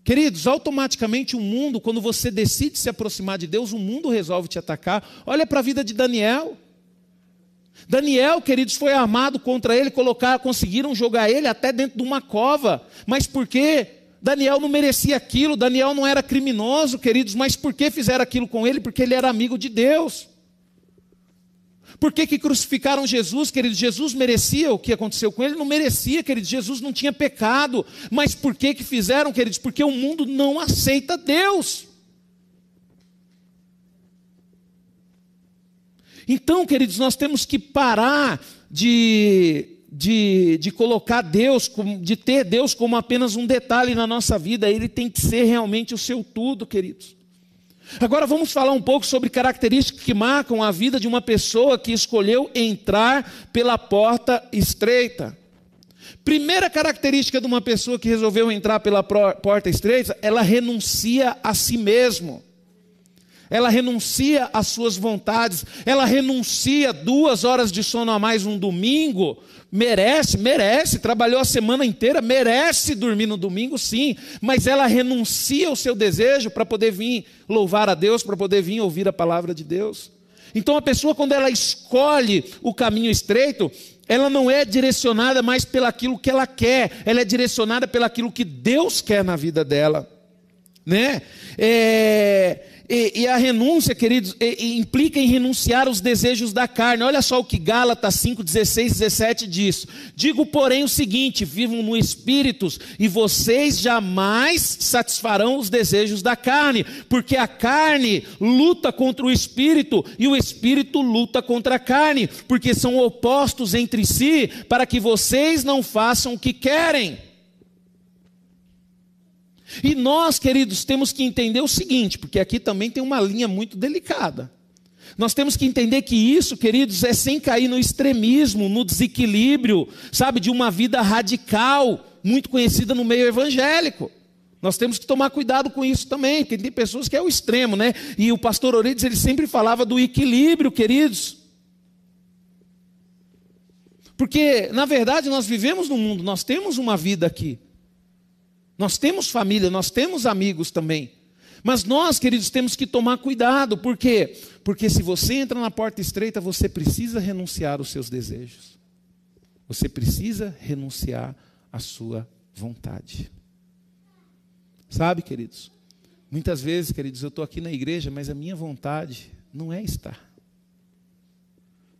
Queridos, automaticamente o mundo, quando você decide se aproximar de Deus, o mundo resolve te atacar. Olha para a vida de Daniel. Daniel, queridos, foi armado contra ele, colocar, conseguiram jogar ele até dentro de uma cova. Mas por quê? Daniel não merecia aquilo, Daniel não era criminoso, queridos, mas por que fizeram aquilo com ele? Porque ele era amigo de Deus. Por que, que crucificaram Jesus, queridos? Jesus merecia o que aconteceu com ele? Não merecia, queridos. Jesus não tinha pecado. Mas por que, que fizeram, queridos? Porque o mundo não aceita Deus. Então, queridos, nós temos que parar de, de, de colocar Deus, de ter Deus como apenas um detalhe na nossa vida, ele tem que ser realmente o seu tudo, queridos. Agora vamos falar um pouco sobre características que marcam a vida de uma pessoa que escolheu entrar pela porta estreita. Primeira característica de uma pessoa que resolveu entrar pela porta estreita, ela renuncia a si mesmo ela renuncia às suas vontades, ela renuncia duas horas de sono a mais um domingo, merece, merece, trabalhou a semana inteira, merece dormir no domingo, sim, mas ela renuncia ao seu desejo para poder vir louvar a Deus, para poder vir ouvir a palavra de Deus. Então a pessoa, quando ela escolhe o caminho estreito, ela não é direcionada mais pelaquilo que ela quer, ela é direcionada pelaquilo que Deus quer na vida dela. Né? É, e, e a renúncia, queridos, e, implica em renunciar aos desejos da carne. Olha só o que Gálatas 5, 16, 17 diz. Digo, porém, o seguinte: vivam no espírito, e vocês jamais satisfarão os desejos da carne, porque a carne luta contra o espírito, e o espírito luta contra a carne, porque são opostos entre si, para que vocês não façam o que querem. E nós, queridos, temos que entender o seguinte, porque aqui também tem uma linha muito delicada. Nós temos que entender que isso, queridos, é sem cair no extremismo, no desequilíbrio, sabe, de uma vida radical, muito conhecida no meio evangélico. Nós temos que tomar cuidado com isso também, porque tem pessoas que é o extremo, né? E o pastor Orides, ele sempre falava do equilíbrio, queridos. Porque, na verdade, nós vivemos no mundo, nós temos uma vida aqui. Nós temos família, nós temos amigos também. Mas nós, queridos, temos que tomar cuidado, por quê? Porque se você entra na porta estreita, você precisa renunciar aos seus desejos. Você precisa renunciar à sua vontade. Sabe, queridos? Muitas vezes, queridos, eu estou aqui na igreja, mas a minha vontade não é estar.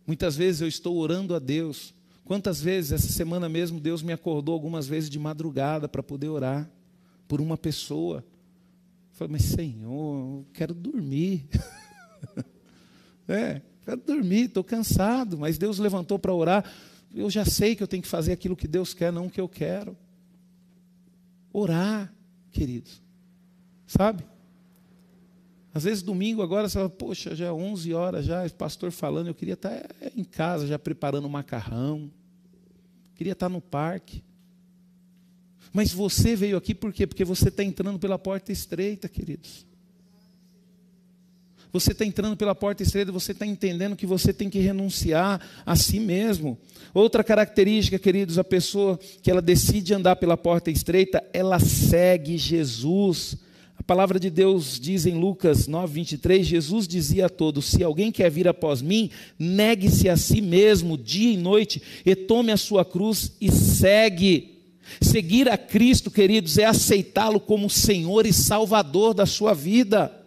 Muitas vezes eu estou orando a Deus, Quantas vezes, essa semana mesmo, Deus me acordou algumas vezes de madrugada para poder orar por uma pessoa. Eu falei, mas Senhor, eu quero dormir. é, quero dormir, estou cansado, mas Deus levantou para orar. Eu já sei que eu tenho que fazer aquilo que Deus quer, não o que eu quero. Orar, queridos. Sabe? Às vezes domingo agora você fala, poxa, já é 11 horas já, pastor falando, eu queria estar é, em casa já preparando macarrão. Queria estar no parque. Mas você veio aqui por quê? Porque você está entrando pela porta estreita, queridos. Você está entrando pela porta estreita, você está entendendo que você tem que renunciar a si mesmo. Outra característica, queridos, a pessoa que ela decide andar pela porta estreita, ela segue Jesus. A palavra de Deus diz em Lucas 9, 23, Jesus dizia a todos: Se alguém quer vir após mim, negue-se a si mesmo, dia e noite, e tome a sua cruz e segue. Seguir a Cristo, queridos, é aceitá-lo como Senhor e Salvador da sua vida.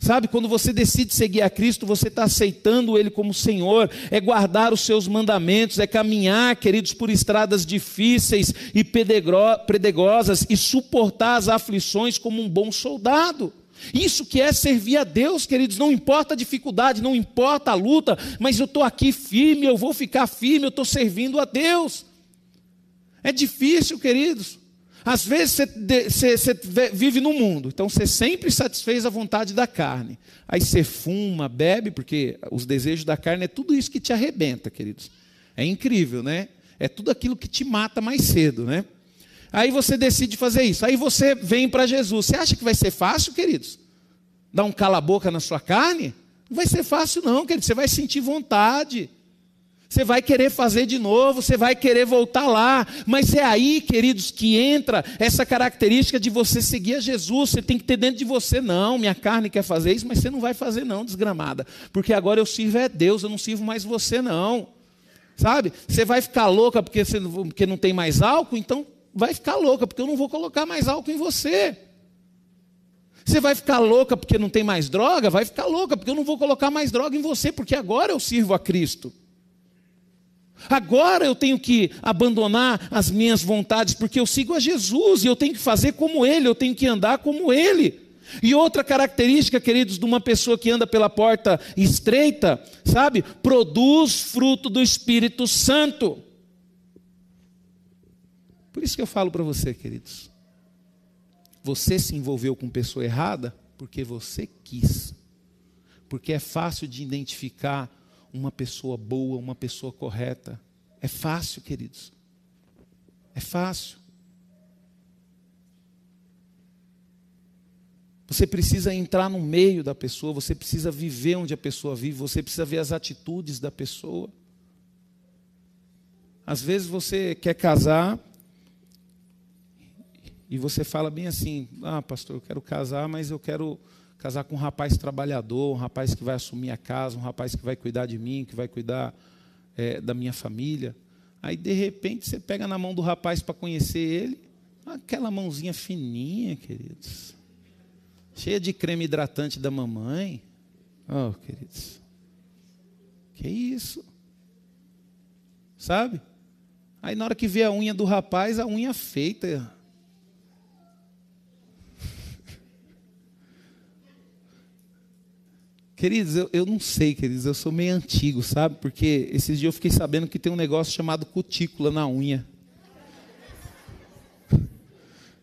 Sabe, quando você decide seguir a Cristo, você está aceitando Ele como Senhor, é guardar os seus mandamentos, é caminhar, queridos, por estradas difíceis e pedregosas e suportar as aflições como um bom soldado. Isso que é servir a Deus, queridos, não importa a dificuldade, não importa a luta, mas eu estou aqui firme, eu vou ficar firme, eu estou servindo a Deus. É difícil, queridos, às vezes você, você, vive no mundo, então você sempre satisfez a vontade da carne. Aí você fuma, bebe, porque os desejos da carne é tudo isso que te arrebenta, queridos. É incrível, né? É tudo aquilo que te mata mais cedo, né? Aí você decide fazer isso. Aí você vem para Jesus. Você acha que vai ser fácil, queridos? Dar um cala-boca na sua carne? Não vai ser fácil, não, queridos. Você vai sentir vontade. Você vai querer fazer de novo, você vai querer voltar lá, mas é aí, queridos, que entra essa característica de você seguir a Jesus. Você tem que ter dentro de você, não, minha carne quer fazer isso, mas você não vai fazer, não, desgramada, porque agora eu sirvo é Deus, eu não sirvo mais você, não. Sabe? Você vai ficar louca porque, você, porque não tem mais álcool, então vai ficar louca, porque eu não vou colocar mais álcool em você. Você vai ficar louca porque não tem mais droga? Vai ficar louca, porque eu não vou colocar mais droga em você, porque agora eu sirvo a Cristo. Agora eu tenho que abandonar as minhas vontades, porque eu sigo a Jesus e eu tenho que fazer como Ele, eu tenho que andar como Ele. E outra característica, queridos, de uma pessoa que anda pela porta estreita, sabe? Produz fruto do Espírito Santo. Por isso que eu falo para você, queridos. Você se envolveu com pessoa errada porque você quis. Porque é fácil de identificar uma pessoa boa, uma pessoa correta. É fácil, queridos. É fácil. Você precisa entrar no meio da pessoa, você precisa viver onde a pessoa vive, você precisa ver as atitudes da pessoa. Às vezes você quer casar e você fala bem assim: Ah, pastor, eu quero casar, mas eu quero casar com um rapaz trabalhador, um rapaz que vai assumir a casa, um rapaz que vai cuidar de mim, que vai cuidar é, da minha família. Aí, de repente, você pega na mão do rapaz para conhecer ele, aquela mãozinha fininha, queridos, cheia de creme hidratante da mamãe. Oh, queridos, que isso? Sabe? Aí, na hora que vê a unha do rapaz, a unha feita Queridos, eu, eu não sei, queridos, eu sou meio antigo, sabe? Porque esses dias eu fiquei sabendo que tem um negócio chamado cutícula na unha.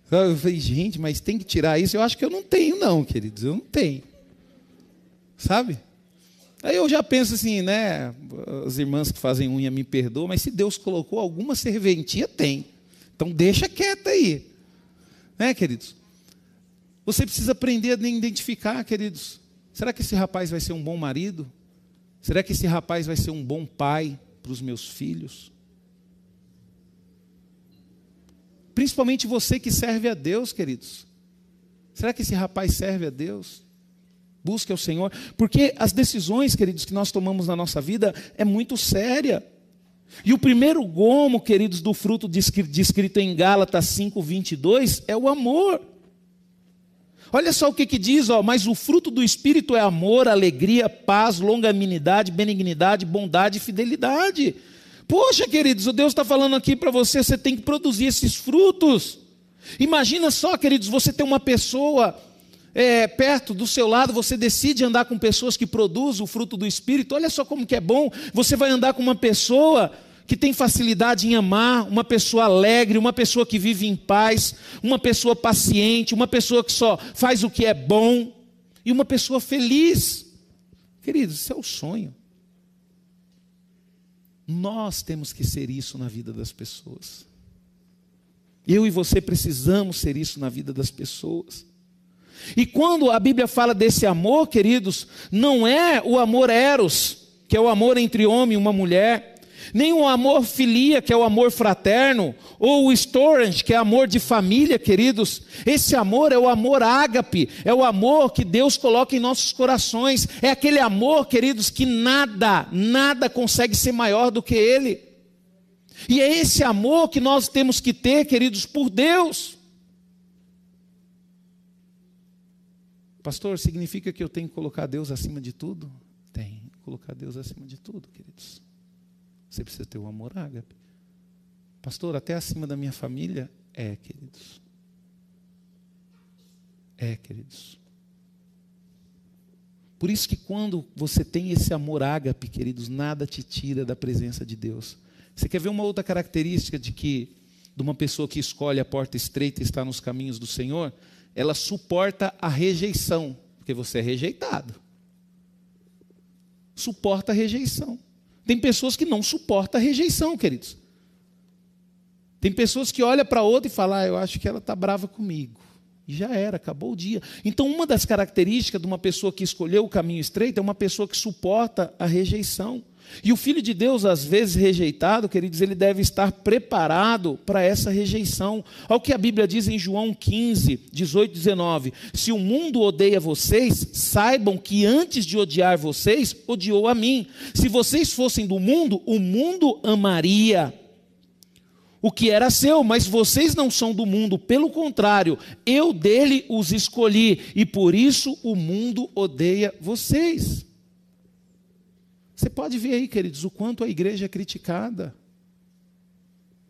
Eu falei, gente, mas tem que tirar isso? Eu acho que eu não tenho, não, queridos, eu não tenho. Sabe? Aí eu já penso assim, né? As irmãs que fazem unha me perdoam, mas se Deus colocou alguma serventia, tem. Então deixa quieta aí. Né, queridos? Você precisa aprender a identificar, queridos, Será que esse rapaz vai ser um bom marido? Será que esse rapaz vai ser um bom pai para os meus filhos? Principalmente você que serve a Deus, queridos. Será que esse rapaz serve a Deus? Busque ao Senhor, porque as decisões, queridos, que nós tomamos na nossa vida é muito séria. E o primeiro gomo, queridos, do fruto descrito em Gálatas 5:22 é o amor. Olha só o que, que diz, ó, mas o fruto do Espírito é amor, alegria, paz, longanimidade, benignidade, bondade e fidelidade. Poxa, queridos, o Deus está falando aqui para você, você tem que produzir esses frutos. Imagina só, queridos, você tem uma pessoa é, perto do seu lado, você decide andar com pessoas que produzem o fruto do Espírito. Olha só como que é bom. Você vai andar com uma pessoa que tem facilidade em amar, uma pessoa alegre, uma pessoa que vive em paz, uma pessoa paciente, uma pessoa que só faz o que é bom e uma pessoa feliz. Queridos, isso é o sonho. Nós temos que ser isso na vida das pessoas. Eu e você precisamos ser isso na vida das pessoas. E quando a Bíblia fala desse amor, queridos, não é o amor eros, que é o amor entre homem e uma mulher, nem o amor filia, que é o amor fraterno, ou o storage, que é amor de família, queridos. Esse amor é o amor ágape, é o amor que Deus coloca em nossos corações. É aquele amor, queridos, que nada, nada consegue ser maior do que ele. E é esse amor que nós temos que ter, queridos, por Deus. Pastor, significa que eu tenho que colocar Deus acima de tudo? Tem, colocar Deus acima de tudo, queridos. Você precisa ter o amor ágape. Pastor, até acima da minha família? É, queridos. É, queridos. Por isso que quando você tem esse amor ágape, queridos, nada te tira da presença de Deus. Você quer ver uma outra característica de que de uma pessoa que escolhe a porta estreita e está nos caminhos do Senhor? Ela suporta a rejeição, porque você é rejeitado. Suporta a rejeição. Tem pessoas que não suportam a rejeição, queridos. Tem pessoas que olham para outra e falam, ah, eu acho que ela está brava comigo. E já era, acabou o dia. Então, uma das características de uma pessoa que escolheu o caminho estreito é uma pessoa que suporta a rejeição. E o filho de Deus, às vezes rejeitado, queridos, ele deve estar preparado para essa rejeição. Olha o que a Bíblia diz em João 15, 18, 19: Se o mundo odeia vocês, saibam que antes de odiar vocês, odiou a mim. Se vocês fossem do mundo, o mundo amaria o que era seu, mas vocês não são do mundo, pelo contrário, eu dele os escolhi, e por isso o mundo odeia vocês. Você pode ver aí, queridos, o quanto a igreja é criticada.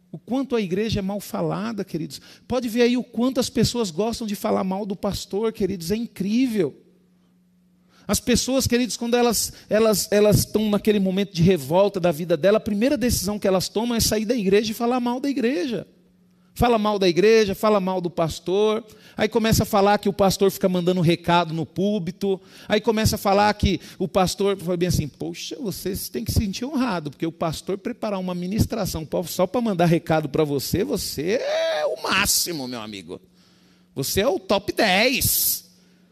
O quanto a igreja é mal falada, queridos. Pode ver aí o quanto as pessoas gostam de falar mal do pastor, queridos, é incrível. As pessoas, queridos, quando elas elas elas estão naquele momento de revolta da vida dela, a primeira decisão que elas tomam é sair da igreja e falar mal da igreja. Fala mal da igreja, fala mal do pastor, aí começa a falar que o pastor fica mandando recado no púlpito, aí começa a falar que o pastor foi bem assim, poxa, vocês têm que se sentir honrado, porque o pastor preparar uma ministração só para mandar recado para você, você é o máximo, meu amigo. Você é o top 10.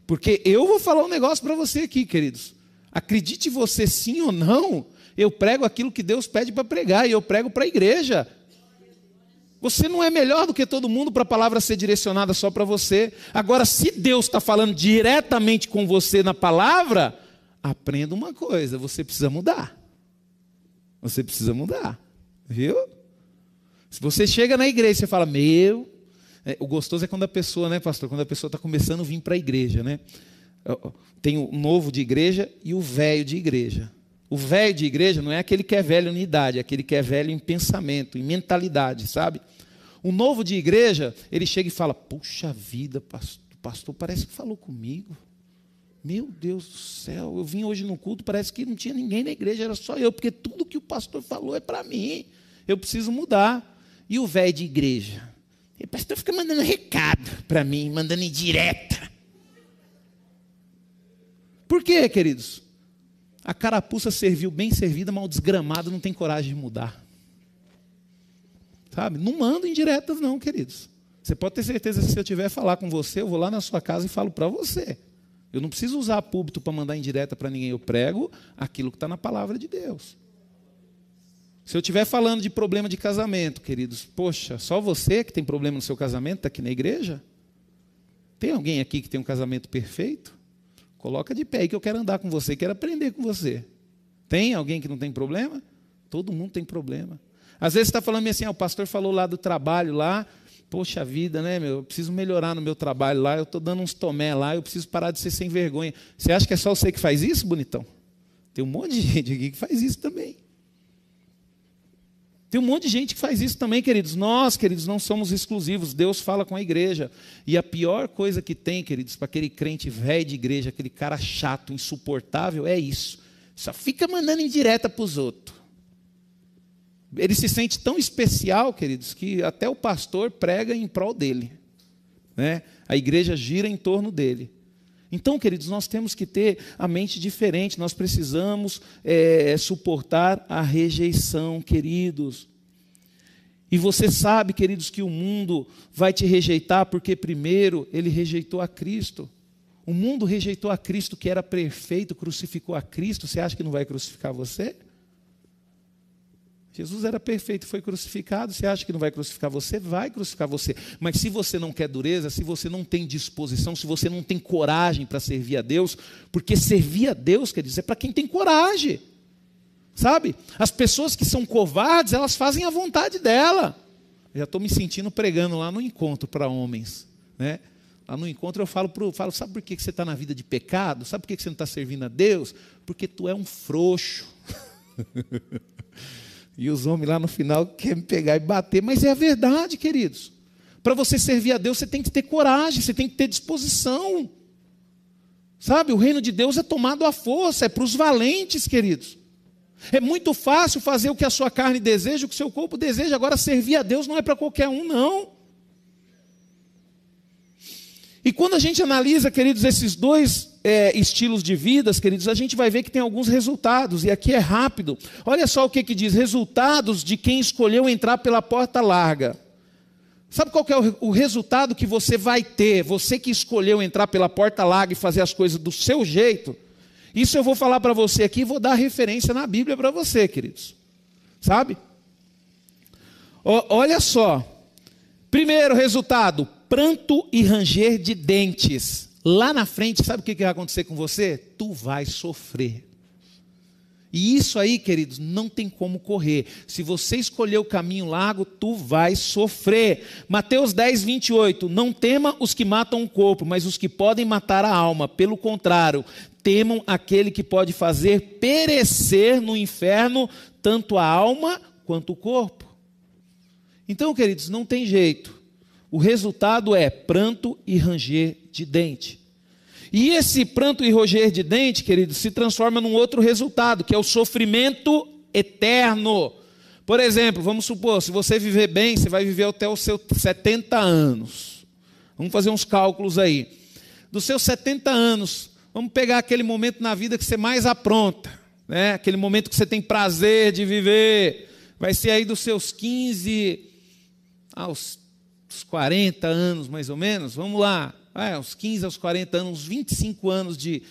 Porque eu vou falar um negócio para você aqui, queridos. Acredite você sim ou não, eu prego aquilo que Deus pede para pregar e eu prego para a igreja. Você não é melhor do que todo mundo para a palavra ser direcionada só para você. Agora, se Deus está falando diretamente com você na palavra, aprenda uma coisa: você precisa mudar. Você precisa mudar, viu? Se você chega na igreja e fala, meu, é, o gostoso é quando a pessoa, né, pastor, quando a pessoa está começando a vir para a igreja, né? Tem o novo de igreja e o velho de igreja. O velho de igreja não é aquele que é velho em idade, é aquele que é velho em pensamento, em mentalidade, sabe? O novo de igreja, ele chega e fala: Puxa vida, pastor, pastor parece que falou comigo. Meu Deus do céu, eu vim hoje no culto, parece que não tinha ninguém na igreja, era só eu, porque tudo que o pastor falou é para mim. Eu preciso mudar. E o velho de igreja? O pastor fica mandando recado para mim, mandando indireta. Por quê, queridos? A carapuça serviu bem servida, mas o desgramado não tem coragem de mudar. Sabe? Não mando indiretas, não, queridos. Você pode ter certeza que se eu tiver falar com você, eu vou lá na sua casa e falo para você. Eu não preciso usar púlpito para mandar indireta para ninguém. Eu prego aquilo que está na palavra de Deus. Se eu estiver falando de problema de casamento, queridos, poxa, só você que tem problema no seu casamento está aqui na igreja? Tem alguém aqui que tem um casamento perfeito? Coloca de pé aí que eu quero andar com você, quero aprender com você. Tem alguém que não tem problema? Todo mundo tem problema. Às vezes está falando assim, ah, o pastor falou lá do trabalho lá, poxa vida, né, meu, eu preciso melhorar no meu trabalho lá, eu estou dando uns tomé lá, eu preciso parar de ser sem vergonha. Você acha que é só você que faz isso, bonitão? Tem um monte de gente aqui que faz isso também. Tem um monte de gente que faz isso também, queridos. Nós, queridos, não somos exclusivos. Deus fala com a igreja. E a pior coisa que tem, queridos, para aquele crente velho de igreja, aquele cara chato, insuportável, é isso. Só fica mandando indireta para os outros. Ele se sente tão especial, queridos, que até o pastor prega em prol dele. Né? A igreja gira em torno dele. Então, queridos, nós temos que ter a mente diferente, nós precisamos é, suportar a rejeição, queridos. E você sabe, queridos, que o mundo vai te rejeitar porque, primeiro, ele rejeitou a Cristo. O mundo rejeitou a Cristo que era perfeito, crucificou a Cristo. Você acha que não vai crucificar você? Jesus era perfeito, foi crucificado. Você acha que não vai crucificar você? Vai crucificar você. Mas se você não quer dureza, se você não tem disposição, se você não tem coragem para servir a Deus, porque servir a Deus, quer dizer, é para quem tem coragem. Sabe? As pessoas que são covardes, elas fazem a vontade dela. Eu já estou me sentindo pregando lá no encontro para homens. Né? Lá no encontro eu falo, pro, falo sabe por que você está na vida de pecado? Sabe por que você não está servindo a Deus? Porque tu é um frouxo. E os homens lá no final querem pegar e bater, mas é a verdade, queridos. Para você servir a Deus, você tem que ter coragem, você tem que ter disposição. Sabe, o reino de Deus é tomado à força, é para os valentes, queridos. É muito fácil fazer o que a sua carne deseja, o que o seu corpo deseja. Agora, servir a Deus não é para qualquer um, não. E quando a gente analisa, queridos, esses dois é, estilos de vidas, queridos, a gente vai ver que tem alguns resultados, e aqui é rápido. Olha só o que, que diz: resultados de quem escolheu entrar pela porta larga. Sabe qual é o, o resultado que você vai ter, você que escolheu entrar pela porta larga e fazer as coisas do seu jeito? Isso eu vou falar para você aqui, vou dar referência na Bíblia para você, queridos. Sabe? O, olha só. Primeiro resultado: pranto e ranger de dentes. Lá na frente, sabe o que vai acontecer com você? Tu vai sofrer. E isso aí, queridos, não tem como correr. Se você escolher o caminho largo, tu vai sofrer. Mateus 10, 28. Não tema os que matam o corpo, mas os que podem matar a alma. Pelo contrário, temam aquele que pode fazer perecer no inferno tanto a alma quanto o corpo. Então, queridos, não tem jeito. O resultado é pranto e ranger de dente. E esse pranto e roger de dente, querido, se transforma num outro resultado, que é o sofrimento eterno. Por exemplo, vamos supor, se você viver bem, você vai viver até os seus 70 anos. Vamos fazer uns cálculos aí. Dos seus 70 anos, vamos pegar aquele momento na vida que você mais apronta, né? aquele momento que você tem prazer de viver. Vai ser aí dos seus 15 aos 40 anos, mais ou menos. Vamos lá é, aos 15, aos 40 anos, uns 25 anos de,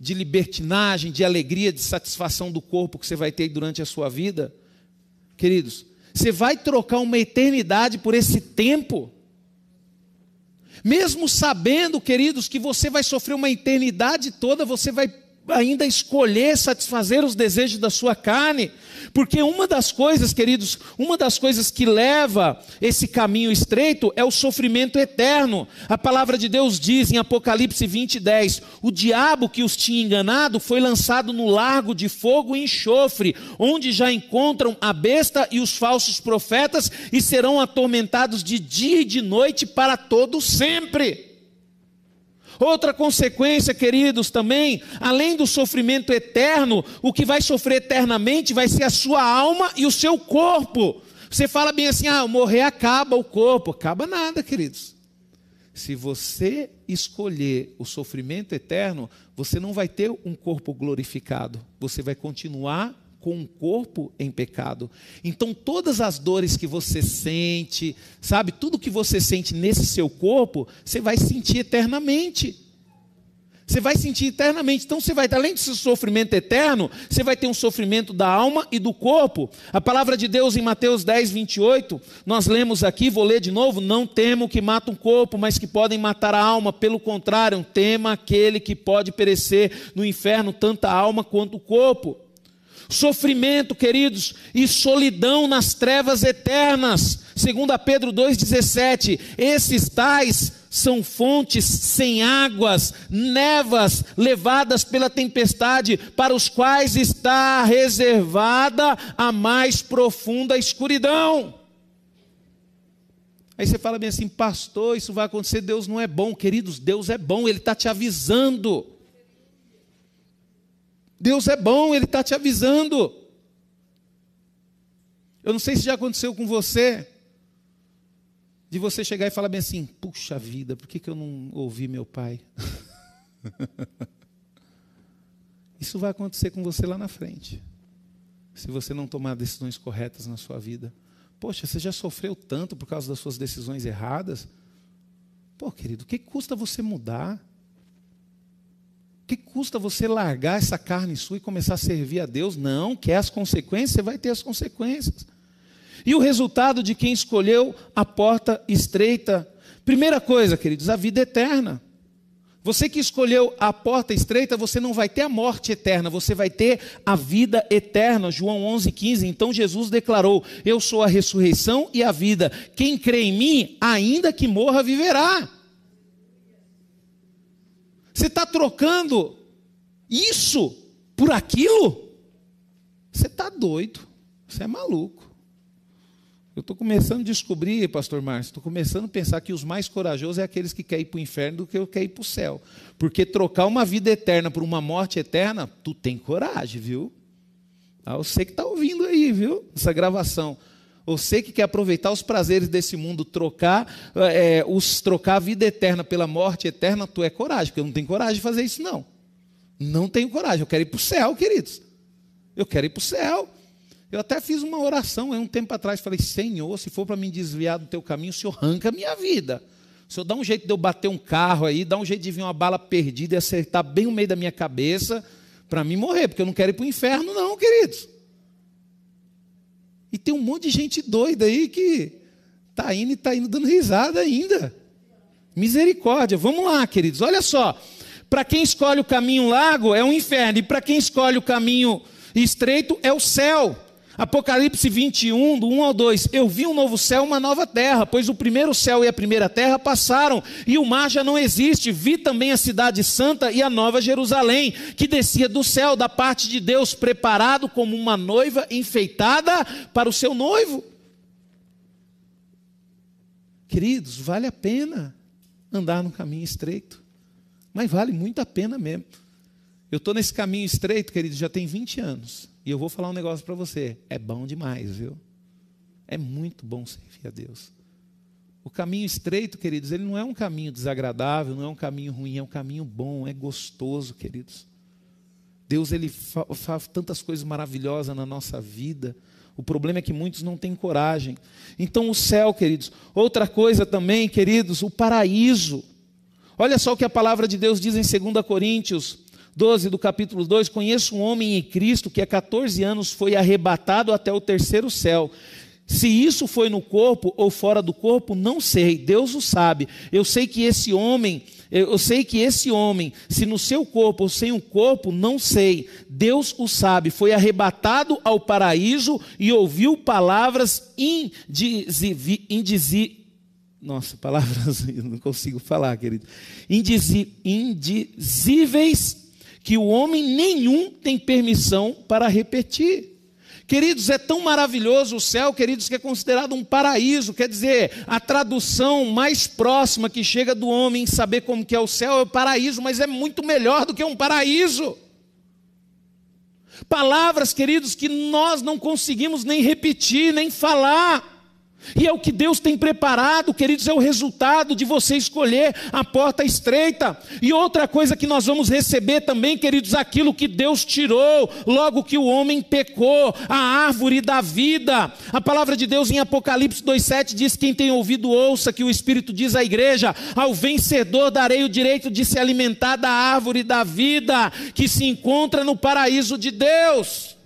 de libertinagem, de alegria, de satisfação do corpo que você vai ter durante a sua vida, queridos, você vai trocar uma eternidade por esse tempo? Mesmo sabendo, queridos, que você vai sofrer uma eternidade toda, você vai ainda escolher satisfazer os desejos da sua carne, porque uma das coisas, queridos, uma das coisas que leva esse caminho estreito é o sofrimento eterno. A palavra de Deus diz em Apocalipse 20, 10: o diabo que os tinha enganado foi lançado no largo de fogo e enxofre, onde já encontram a besta e os falsos profetas, e serão atormentados de dia e de noite para todo sempre. Outra consequência, queridos, também, além do sofrimento eterno, o que vai sofrer eternamente vai ser a sua alma e o seu corpo. Você fala bem assim: ah, morrer acaba o corpo. Acaba nada, queridos. Se você escolher o sofrimento eterno, você não vai ter um corpo glorificado, você vai continuar com um corpo em pecado. Então, todas as dores que você sente, sabe, tudo que você sente nesse seu corpo, você vai sentir eternamente. Você vai sentir eternamente. Então, você vai, além desse sofrimento eterno, você vai ter um sofrimento da alma e do corpo. A palavra de Deus em Mateus 10, 28, nós lemos aqui, vou ler de novo: Não temo que matam o corpo, mas que podem matar a alma. Pelo contrário, tema aquele que pode perecer no inferno, tanto a alma quanto o corpo sofrimento, queridos, e solidão nas trevas eternas. Segundo Pedro 2:17, esses tais são fontes sem águas, nevas levadas pela tempestade, para os quais está reservada a mais profunda escuridão. Aí você fala bem assim, pastor, isso vai acontecer, Deus não é bom. Queridos, Deus é bom, Ele está te avisando. Deus é bom, Ele está te avisando. Eu não sei se já aconteceu com você, de você chegar e falar bem assim: puxa vida, por que, que eu não ouvi meu pai? Isso vai acontecer com você lá na frente, se você não tomar decisões corretas na sua vida. Poxa, você já sofreu tanto por causa das suas decisões erradas? Pô, querido, o que custa você mudar? Que custa você largar essa carne sua e começar a servir a Deus? Não, quer as consequências, você vai ter as consequências. E o resultado de quem escolheu a porta estreita? Primeira coisa, queridos, a vida eterna. Você que escolheu a porta estreita, você não vai ter a morte eterna, você vai ter a vida eterna. João 11:15. Então Jesus declarou: Eu sou a ressurreição e a vida. Quem crê em mim, ainda que morra, viverá. Você está trocando isso por aquilo? Você está doido. Você é maluco. Eu estou começando a descobrir, pastor Márcio, estou começando a pensar que os mais corajosos é aqueles que querem ir para o inferno do que eu quero ir para o céu. Porque trocar uma vida eterna por uma morte eterna, tu tem coragem, viu? Ah, sei que está ouvindo aí, viu? Essa gravação. Você que quer aproveitar os prazeres desse mundo, trocar, é, os, trocar a vida eterna pela morte eterna, tu é coragem, porque eu não tenho coragem de fazer isso, não. Não tenho coragem, eu quero ir para o céu, queridos. Eu quero ir para o céu. Eu até fiz uma oração há um tempo atrás, falei, Senhor, se for para me desviar do teu caminho, o Senhor arranca a minha vida. O Senhor dá um jeito de eu bater um carro aí, dá um jeito de vir uma bala perdida e acertar bem no meio da minha cabeça, para mim morrer, porque eu não quero ir para o inferno, não, queridos. E tem um monte de gente doida aí que está indo e está indo dando risada ainda. Misericórdia. Vamos lá, queridos. Olha só. Para quem escolhe o caminho largo é o inferno, e para quem escolhe o caminho estreito é o céu. Apocalipse 21, do 1 ao 2. Eu vi um novo céu, uma nova terra, pois o primeiro céu e a primeira terra passaram, e o mar já não existe. Vi também a cidade santa e a nova Jerusalém, que descia do céu, da parte de Deus, preparado como uma noiva enfeitada para o seu noivo. Queridos, vale a pena andar no caminho estreito, mas vale muito a pena mesmo. Eu estou nesse caminho estreito, queridos, já tem 20 anos. E eu vou falar um negócio para você: é bom demais, viu? É muito bom servir a Deus. O caminho estreito, queridos, ele não é um caminho desagradável, não é um caminho ruim, é um caminho bom, é gostoso, queridos. Deus ele faz tantas coisas maravilhosas na nossa vida. O problema é que muitos não têm coragem. Então, o céu, queridos. Outra coisa também, queridos, o paraíso. Olha só o que a palavra de Deus diz em 2 Coríntios 12 do capítulo 2, conheço um homem em Cristo que há 14 anos foi arrebatado até o terceiro céu. Se isso foi no corpo ou fora do corpo, não sei, Deus o sabe. Eu sei que esse homem, eu sei que esse homem, se no seu corpo ou sem o corpo, não sei. Deus o sabe. Foi arrebatado ao paraíso e ouviu palavras indizíveis. Nossa, palavras, eu não consigo falar, querido. Indizíveis que o homem nenhum tem permissão para repetir. Queridos, é tão maravilhoso o céu, queridos, que é considerado um paraíso. Quer dizer, a tradução mais próxima que chega do homem em saber como que é o céu é o paraíso, mas é muito melhor do que um paraíso. Palavras, queridos, que nós não conseguimos nem repetir, nem falar. E é o que Deus tem preparado, queridos, é o resultado de você escolher a porta estreita. E outra coisa que nós vamos receber também, queridos, aquilo que Deus tirou logo que o homem pecou, a árvore da vida. A palavra de Deus em Apocalipse 2:7 diz: "Quem tem ouvido ouça que o Espírito diz à igreja: ao vencedor darei o direito de se alimentar da árvore da vida que se encontra no paraíso de Deus."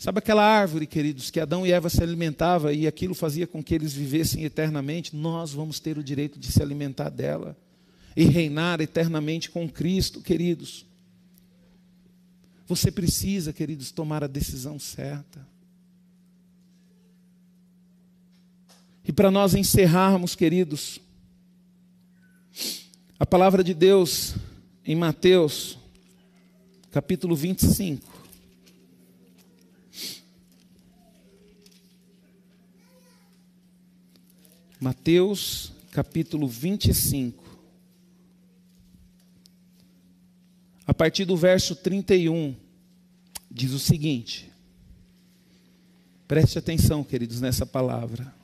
Sabe aquela árvore, queridos, que Adão e Eva se alimentavam e aquilo fazia com que eles vivessem eternamente? Nós vamos ter o direito de se alimentar dela e reinar eternamente com Cristo, queridos. Você precisa, queridos, tomar a decisão certa. E para nós encerrarmos, queridos, a palavra de Deus em Mateus, capítulo 25. Mateus capítulo 25. A partir do verso 31, diz o seguinte: preste atenção, queridos, nessa palavra.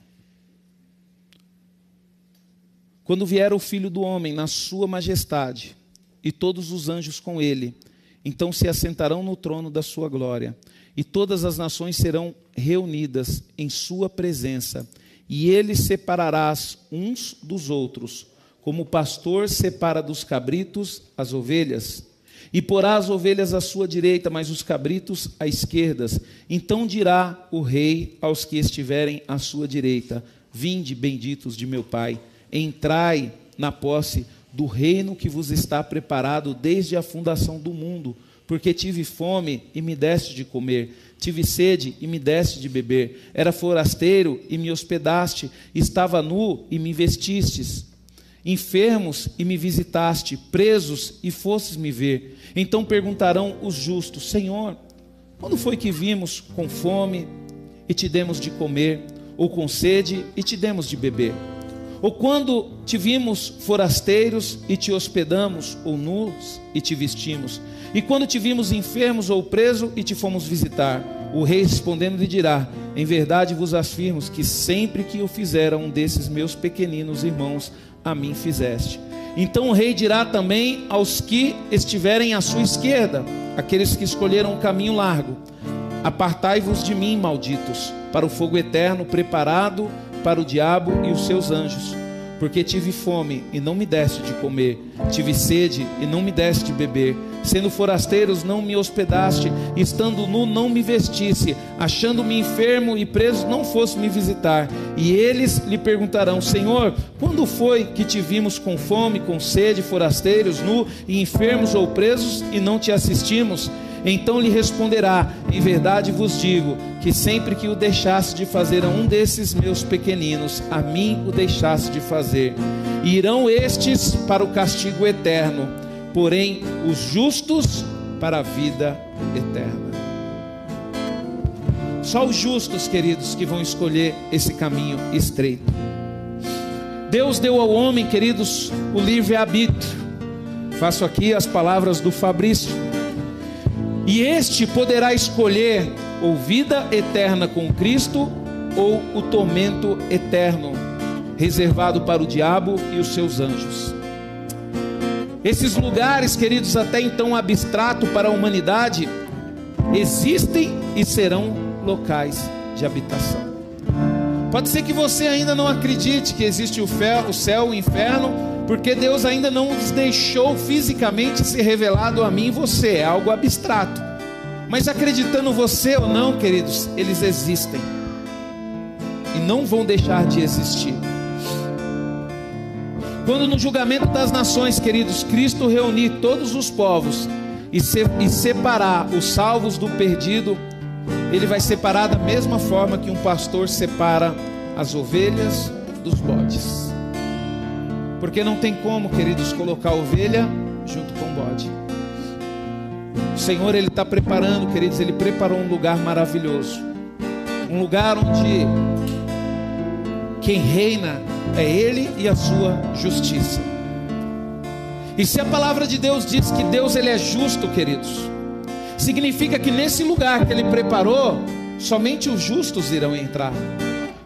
Quando vier o filho do homem na sua majestade, e todos os anjos com ele, então se assentarão no trono da sua glória, e todas as nações serão reunidas em sua presença e ele separarás uns dos outros, como o pastor separa dos cabritos as ovelhas. E porá as ovelhas à sua direita, mas os cabritos à esquerda. Então dirá o rei aos que estiverem à sua direita: Vinde, benditos de meu Pai, entrai na posse do reino que vos está preparado desde a fundação do mundo, porque tive fome e me deste de comer Tive sede e me deste de beber. Era forasteiro e me hospedaste. Estava nu e me vestistes. Enfermos e me visitaste. Presos e fostes me ver. Então perguntarão os justos: Senhor, quando foi que vimos com fome e te demos de comer, ou com sede e te demos de beber? Ou quando te vimos forasteiros e te hospedamos, ou nus e te vestimos? E quando te vimos enfermos ou preso e te fomos visitar? O rei respondendo lhe dirá: Em verdade vos afirmo que sempre que eu fizer a um desses meus pequeninos irmãos, a mim fizeste. Então o rei dirá também aos que estiverem à sua esquerda, aqueles que escolheram o caminho largo: Apartai-vos de mim, malditos, para o fogo eterno preparado para o diabo e os seus anjos. porque tive fome e não me deste de comer, tive sede e não me deste de beber, sendo forasteiros não me hospedaste, estando nu não me vestisse, achando-me enfermo e preso não fosse me visitar. E eles lhe perguntarão: Senhor, quando foi que te vimos com fome, com sede, forasteiros, nu e enfermos ou presos e não te assistimos? Então lhe responderá: Em verdade vos digo que sempre que o deixasse de fazer a um desses meus pequeninos, a mim o deixasse de fazer. E irão estes para o castigo eterno, porém os justos para a vida eterna. Só os justos, queridos, que vão escolher esse caminho estreito. Deus deu ao homem, queridos, o livre-arbítrio. Faço aqui as palavras do Fabrício e este poderá escolher ou vida eterna com Cristo ou o tormento eterno, reservado para o diabo e os seus anjos. Esses lugares, queridos, até então abstrato para a humanidade, existem e serão locais de habitação. Pode ser que você ainda não acredite que existe o, o céu, o inferno, porque Deus ainda não nos deixou fisicamente ser revelado a mim e você, é algo abstrato. Mas acreditando você ou não, queridos, eles existem e não vão deixar de existir. Quando no julgamento das nações, queridos, Cristo reunir todos os povos e, se, e separar os salvos do perdido, ele vai separar da mesma forma que um pastor separa as ovelhas dos bodes. Porque não tem como, queridos, colocar ovelha junto com o bode. O Senhor, Ele está preparando, queridos, Ele preparou um lugar maravilhoso. Um lugar onde quem reina é Ele e a sua justiça. E se a palavra de Deus diz que Deus ele é justo, queridos, significa que nesse lugar que Ele preparou, somente os justos irão entrar.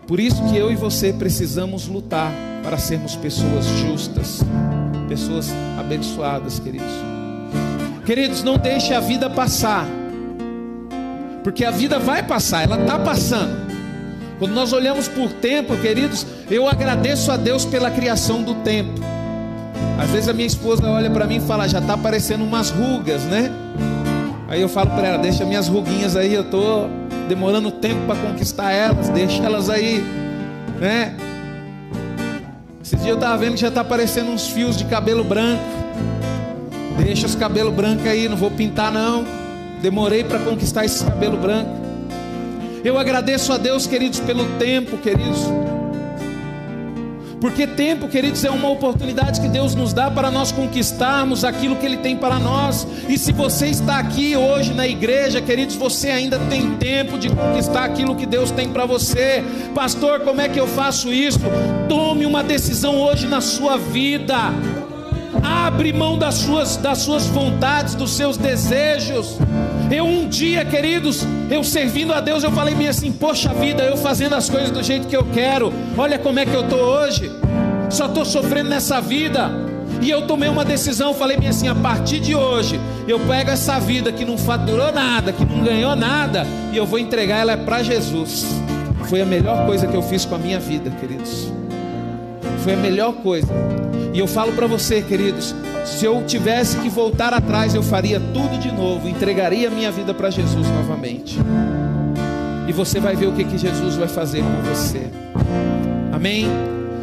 Por isso que eu e você precisamos lutar para sermos pessoas justas, pessoas abençoadas, queridos. Queridos, não deixe a vida passar, porque a vida vai passar, ela está passando. Quando nós olhamos por tempo, queridos, eu agradeço a Deus pela criação do tempo. Às vezes a minha esposa olha para mim e fala, já está aparecendo umas rugas, né? Aí eu falo para ela, deixa minhas ruguinhas aí, eu tô demorando tempo para conquistar elas, deixa elas aí, né? Esse dia eu estava vendo que já está aparecendo uns fios de cabelo branco. Deixa os cabelos brancos aí, não vou pintar não. Demorei para conquistar esse cabelo branco. Eu agradeço a Deus, queridos, pelo tempo, queridos. Porque tempo, queridos, é uma oportunidade que Deus nos dá para nós conquistarmos aquilo que Ele tem para nós. E se você está aqui hoje na igreja, queridos, você ainda tem tempo de conquistar aquilo que Deus tem para você. Pastor, como é que eu faço isso? Tome uma decisão hoje na sua vida. Abre mão das suas, das suas vontades, dos seus desejos. Eu um dia, queridos, eu servindo a Deus, eu falei bem assim: Poxa vida, eu fazendo as coisas do jeito que eu quero. Olha como é que eu estou hoje. Só estou sofrendo nessa vida. E eu tomei uma decisão, falei bem assim: a partir de hoje, eu pego essa vida que não faturou nada, que não ganhou nada, e eu vou entregar ela para Jesus. Foi a melhor coisa que eu fiz com a minha vida, queridos. Foi a melhor coisa. E eu falo para você, queridos, se eu tivesse que voltar atrás, eu faria tudo de novo, entregaria minha vida para Jesus novamente. E você vai ver o que, que Jesus vai fazer com você. Amém?